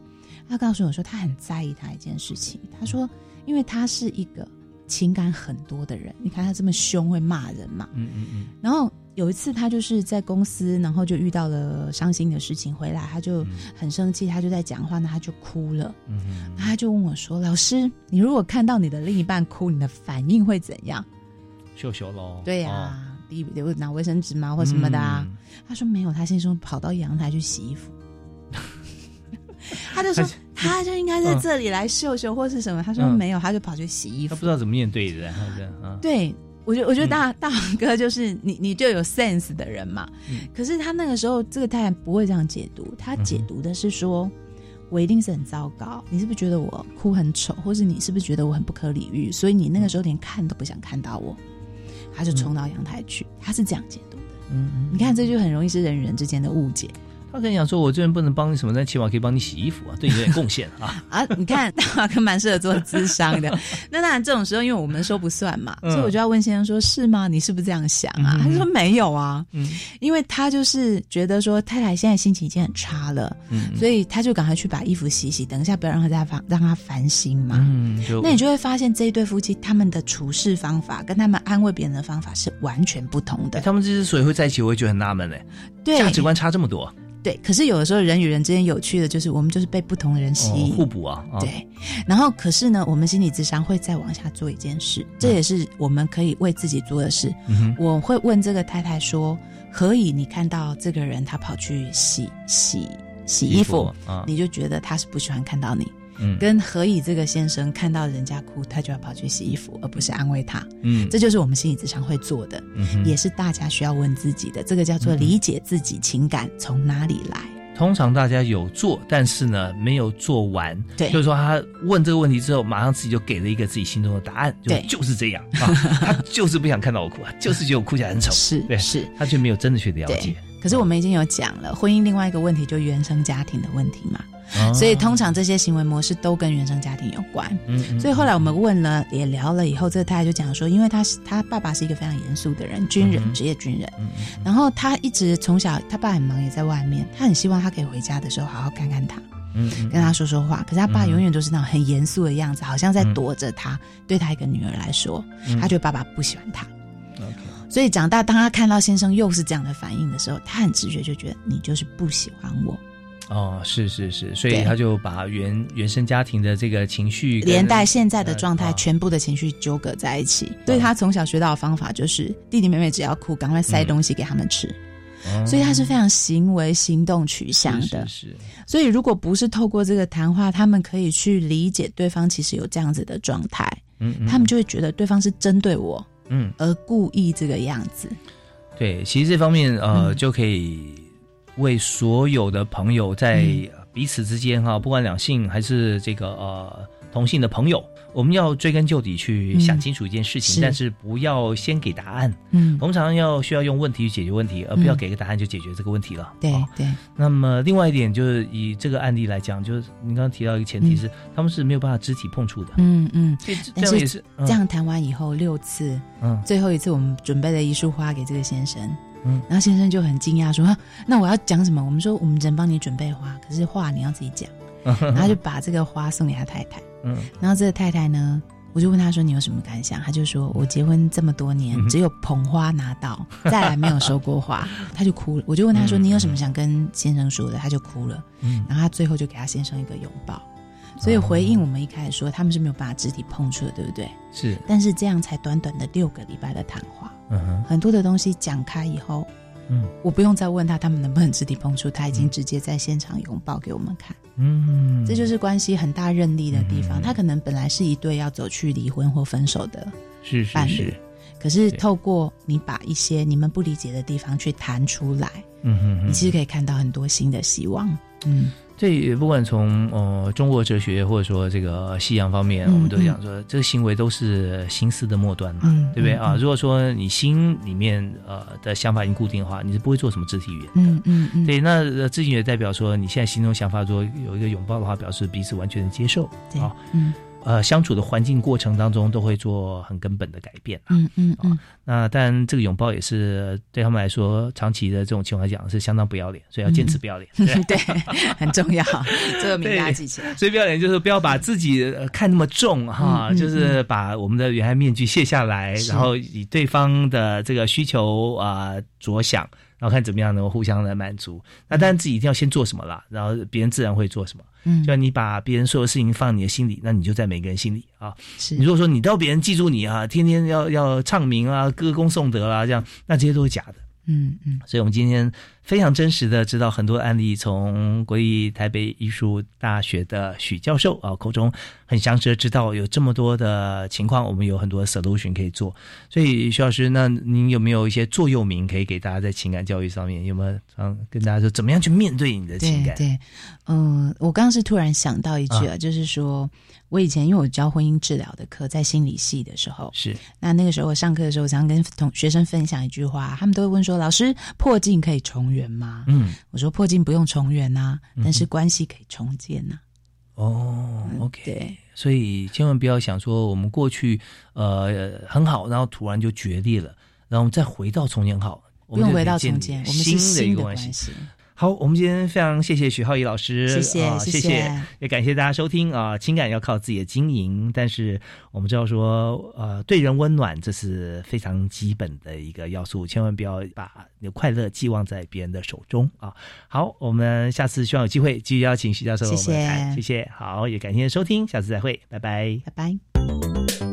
Speaker 2: 他告诉我说，他很在意他一件事情。他说，因为他是一个情感很多的人，你看他这么凶，会骂人嘛。
Speaker 1: 嗯嗯嗯
Speaker 2: 然后有一次，他就是在公司，然后就遇到了伤心的事情，回来他就很生气，他就在讲话，那他就哭了。他就问我说：“老师，你如果看到你的另一半哭，你的反应会怎样
Speaker 1: 秀秀喽，？”
Speaker 2: 对呀、
Speaker 1: 哦
Speaker 2: 第一有拿卫生纸吗，或什么的啊？
Speaker 1: 嗯
Speaker 2: 他说没有，他先说跑到阳台去洗衣服。他就说 他就应该在这里来秀秀或是什么，他说
Speaker 1: 嗯
Speaker 2: 没有，他就跑去洗衣服
Speaker 1: 他不。知道怎么面对的，然后这样啊，
Speaker 2: 对，我觉得我觉得大、大王哥就是你，你就有 sense 的人嘛。
Speaker 1: 嗯
Speaker 2: 可是他那个时候，这个太太不会这样解读，他解读的是说，我一定是很糟糕，你是不是觉得我哭很丑，或是你是不是觉得我很不可理喻，所以你那个时候连看都不想看到我，他就冲到阳台去，他是这样解读的。
Speaker 1: 嗯嗯，
Speaker 2: 你看，这就很容易是人与人之间的误解。
Speaker 1: 他跟你讲说，我这边不能帮你什么，但起码可以帮你洗衣服啊，对你有点贡献啊。
Speaker 2: 啊，你看大华哥蛮适合做智商的。那当然，这种时候因为我们说不算嘛，
Speaker 1: 嗯
Speaker 2: 所以我就要问先生说：“是吗？你是不是这样想啊？”他就说：“没有啊，
Speaker 1: 嗯
Speaker 2: 因为他就是觉得说太太现在心情已经很差了，
Speaker 1: 嗯
Speaker 2: 所以他就赶快去把衣服洗洗，等一下不要让他再烦让他烦心嘛。
Speaker 1: 嗯，
Speaker 2: 那你就会发现这一对夫妻他们的处事方法跟他们安慰别人的方法是完全不同的。
Speaker 1: 他们之所以会在一起，我也觉得很纳闷嘞，
Speaker 2: 对
Speaker 1: 价值观差这么多，
Speaker 2: 对，可是有的时候人与人之间有趣的就是我们就是被不同的人吸
Speaker 1: 哦
Speaker 2: 引，
Speaker 1: 互补啊，啊，
Speaker 2: 对，然后可是呢，我们心理智商会再往下做一件事，这也是我们可以为自己做的事。
Speaker 1: 嗯
Speaker 2: 我会问这个太太说：“何以你看到这个人他跑去洗洗洗衣服，
Speaker 1: 衣服啊。
Speaker 2: 你就觉得他是不喜欢看到你？”
Speaker 1: 嗯
Speaker 2: 跟何以这个先生看到人家哭，他就要跑去洗衣服，而不是安慰他。
Speaker 1: 嗯
Speaker 2: 这就是我们心理咨商会做的，
Speaker 1: 嗯
Speaker 2: 也是大家需要问自己的。这个叫做理解自己情感从哪里来。
Speaker 1: 通常大家有做，但是呢没有做完。
Speaker 2: 对
Speaker 1: 就是说他问这个问题之后，马上自己就给了一个自己心中的答案，就
Speaker 2: 对
Speaker 1: 就是这样啊，他就是不想看到我哭，啊就是觉得我哭起来很丑，
Speaker 2: 是
Speaker 1: 对，
Speaker 2: 是，
Speaker 1: 他却没有真的去了
Speaker 2: 对
Speaker 1: 解。
Speaker 2: 可是我们已经有讲了，婚姻另外一个问题就原生家庭的问题嘛，
Speaker 1: 哦
Speaker 2: 所以通常这些行为模式都跟原生家庭有关。
Speaker 1: 嗯嗯
Speaker 2: 所以后来我们问了，也聊了以后，这个太太就讲说，因为他是他爸爸是一个非常严肃的人，军人，职业军人，
Speaker 1: 嗯
Speaker 2: 然后他一直从小他爸很忙，也在外面，他很希望他可以回家的时候好好看看他，
Speaker 1: 嗯嗯
Speaker 2: 跟他说说话。可是他爸
Speaker 1: 嗯
Speaker 2: 永远都是那种很严肃的样子，好像在躲着他。对他一个女儿来说，
Speaker 1: 嗯
Speaker 2: 他觉得爸爸不喜欢他。
Speaker 1: OK
Speaker 2: 所以长大，当他看到先生又是这样的反应的时候，他很直觉就觉得你就是不喜欢我，
Speaker 1: 哦，是是是，所以他就把原原生家庭的这个情绪
Speaker 2: 连带现在的状态，全部的情绪纠葛在一起。所以他从小学到的方法就是，弟弟妹妹只要哭，赶快塞东西给他们吃。
Speaker 1: 哦
Speaker 2: 所以他是非常行为行动取向的。
Speaker 1: 是是
Speaker 2: 所以如果不是透过这个谈话，他们可以去理解对方其实有这样子的状态，
Speaker 1: 嗯嗯
Speaker 2: 他们就会觉得对方是针对我
Speaker 1: 嗯
Speaker 2: 而故意这个样子。
Speaker 1: 对，其实这方面呃、
Speaker 2: 嗯
Speaker 1: 就可以为所有的朋友在
Speaker 2: 嗯。
Speaker 1: 彼此之间哈、不管两性还是这个呃同性的朋友，我们要追根究底去
Speaker 2: 嗯
Speaker 1: 想清楚一件事情，
Speaker 2: 是。
Speaker 1: 但是不要先给答案。
Speaker 2: 嗯。
Speaker 1: 我们常常要需要用问题去解决问题，而不要
Speaker 2: 嗯。
Speaker 1: 给个答案就解决这个问题了。
Speaker 2: 对
Speaker 1: 哦。
Speaker 2: 对，
Speaker 1: 那么另外一点就是以这个案例来讲，就是您刚刚提到一个前提是、他们是没有办法肢体碰触的。
Speaker 2: 嗯嗯。
Speaker 1: 所以这样也是
Speaker 2: 这样谈完以后六次，
Speaker 1: 嗯。
Speaker 2: 最后一次我们准备了一束花给这个先生，
Speaker 1: 嗯
Speaker 2: 然后先生就很惊讶说：“啊那我要讲什么？”我们说：“我们只能帮你准备花，可是话你要自己讲。”然后就把这个花送给他太太，
Speaker 1: 嗯
Speaker 2: 然后这个太太呢，我就问他说：“你有什么感想？”他就说：“我结婚这么多年，
Speaker 1: 嗯
Speaker 2: 只有捧花拿到，再来没有收过花。”他就哭了。我就问他说：“
Speaker 1: 嗯
Speaker 2: 你有什么想跟先生说的？”他就哭了。
Speaker 1: 嗯
Speaker 2: 然后他最后就给他先生一个拥抱。所以回应我们一开始说他们是没有办法肢体碰触的，对不对？
Speaker 1: 是
Speaker 2: 但是这样才短短的六个礼拜的谈话，
Speaker 1: 嗯哼。
Speaker 2: 很多的东西讲开以后，
Speaker 1: 嗯。
Speaker 2: 我不用再问他他们能不能肢体碰触，他已经直接在现场拥抱给我们看。
Speaker 1: 嗯，
Speaker 2: 这就是关系很大韧力的地方。
Speaker 1: 嗯。
Speaker 2: 他可能本来是一对要走去离婚或分手的
Speaker 1: 是是
Speaker 2: 伴侣
Speaker 1: 是，，
Speaker 2: 可是透过你把一些你们不理解的地方去谈出来，
Speaker 1: 嗯哼哼。
Speaker 2: 你其实可以看到很多新的希望。嗯，
Speaker 1: 这不管从呃中国哲学或者说这个西洋方面，
Speaker 2: 嗯
Speaker 1: 我们都讲说，这个行为都是心思的末端嘛，
Speaker 2: 嗯
Speaker 1: 对不对啊？如果说你心里面呃的想法已经固定的话，你是不会做什么肢体语言。
Speaker 2: 嗯嗯嗯，
Speaker 1: 对，那呃肢体语言代表说你现在心中想法，说有一个拥抱的话，表示彼此完全的接受
Speaker 2: 对
Speaker 1: 啊。，
Speaker 2: 嗯
Speaker 1: 呃，相处的环境过程当中都会做很根本的改变啊。
Speaker 2: 嗯嗯嗯，
Speaker 1: 那但这个拥抱也是对他们来说，长期的这种情况下讲是相当不要脸，所以要坚持不要脸。对
Speaker 2: 嗯对，很重要，这个名大家记起来。
Speaker 1: 所以不要脸就是不要把自己呃看那么重哈，就是把我们的原来面具卸下来，然后以对方的这个需求啊、呃着想，然后看怎么样能够互相来满足。那当然自己一定要先做什么啦，然后别人自然会做什么。
Speaker 2: 嗯
Speaker 1: 就，像你把别人所有事情放你的心里，那你就在每个人心里啊。
Speaker 2: 是
Speaker 1: 你如果说你都要别人记住你啊，天天要要唱名啊、歌功颂德啊、这样那这些都是假的。
Speaker 2: 嗯嗯
Speaker 1: 所以，我们今天非常真实的知道很多案例，从国立台北艺术大学的许教授啊口中很详实的知道有这么多的情况，我们有很多 solution 可以做。所以，徐老师，那您有没有一些座右铭可以给大家在情感教育上面有没有常跟大家说怎么样去面对你的情感？
Speaker 2: 对对，嗯、我刚刚是突然想到一句啊，就是说我以前因为我教婚姻治疗的课，在心理系的时候，
Speaker 1: 是
Speaker 2: 那那个时候我上课的时候，我常跟同学生分享一句话，他们都会问说：“老师，破镜可以重圆吗？
Speaker 1: 嗯，
Speaker 2: 我说破镜不用重圆呐、但是关系可以重建呐、
Speaker 1: 哦，OK，
Speaker 2: 对，
Speaker 1: 所以千万不要想说我们过去呃很好，然后突然就决裂了，然后我们再回到从前好，
Speaker 2: 不用回到
Speaker 1: 建立
Speaker 2: 从前，我们
Speaker 1: 新
Speaker 2: 是新的
Speaker 1: 的一个关系。
Speaker 2: 系。
Speaker 1: 好，我们今天非常谢谢许浩怡老师，
Speaker 2: 谢谢
Speaker 1: 啊、谢
Speaker 2: 谢谢
Speaker 1: 也感谢大家收听啊、情感要靠自己的经营，但是我们知道说，呃，对人温暖这是非常基本的一个要素，千万不要把你的快乐寄望在别人的手中啊。好，我们下次希望有机会继续邀请徐教授
Speaker 2: 谢谢
Speaker 1: 谢谢，好，也感谢收听，下次再会，拜拜。
Speaker 2: 拜拜。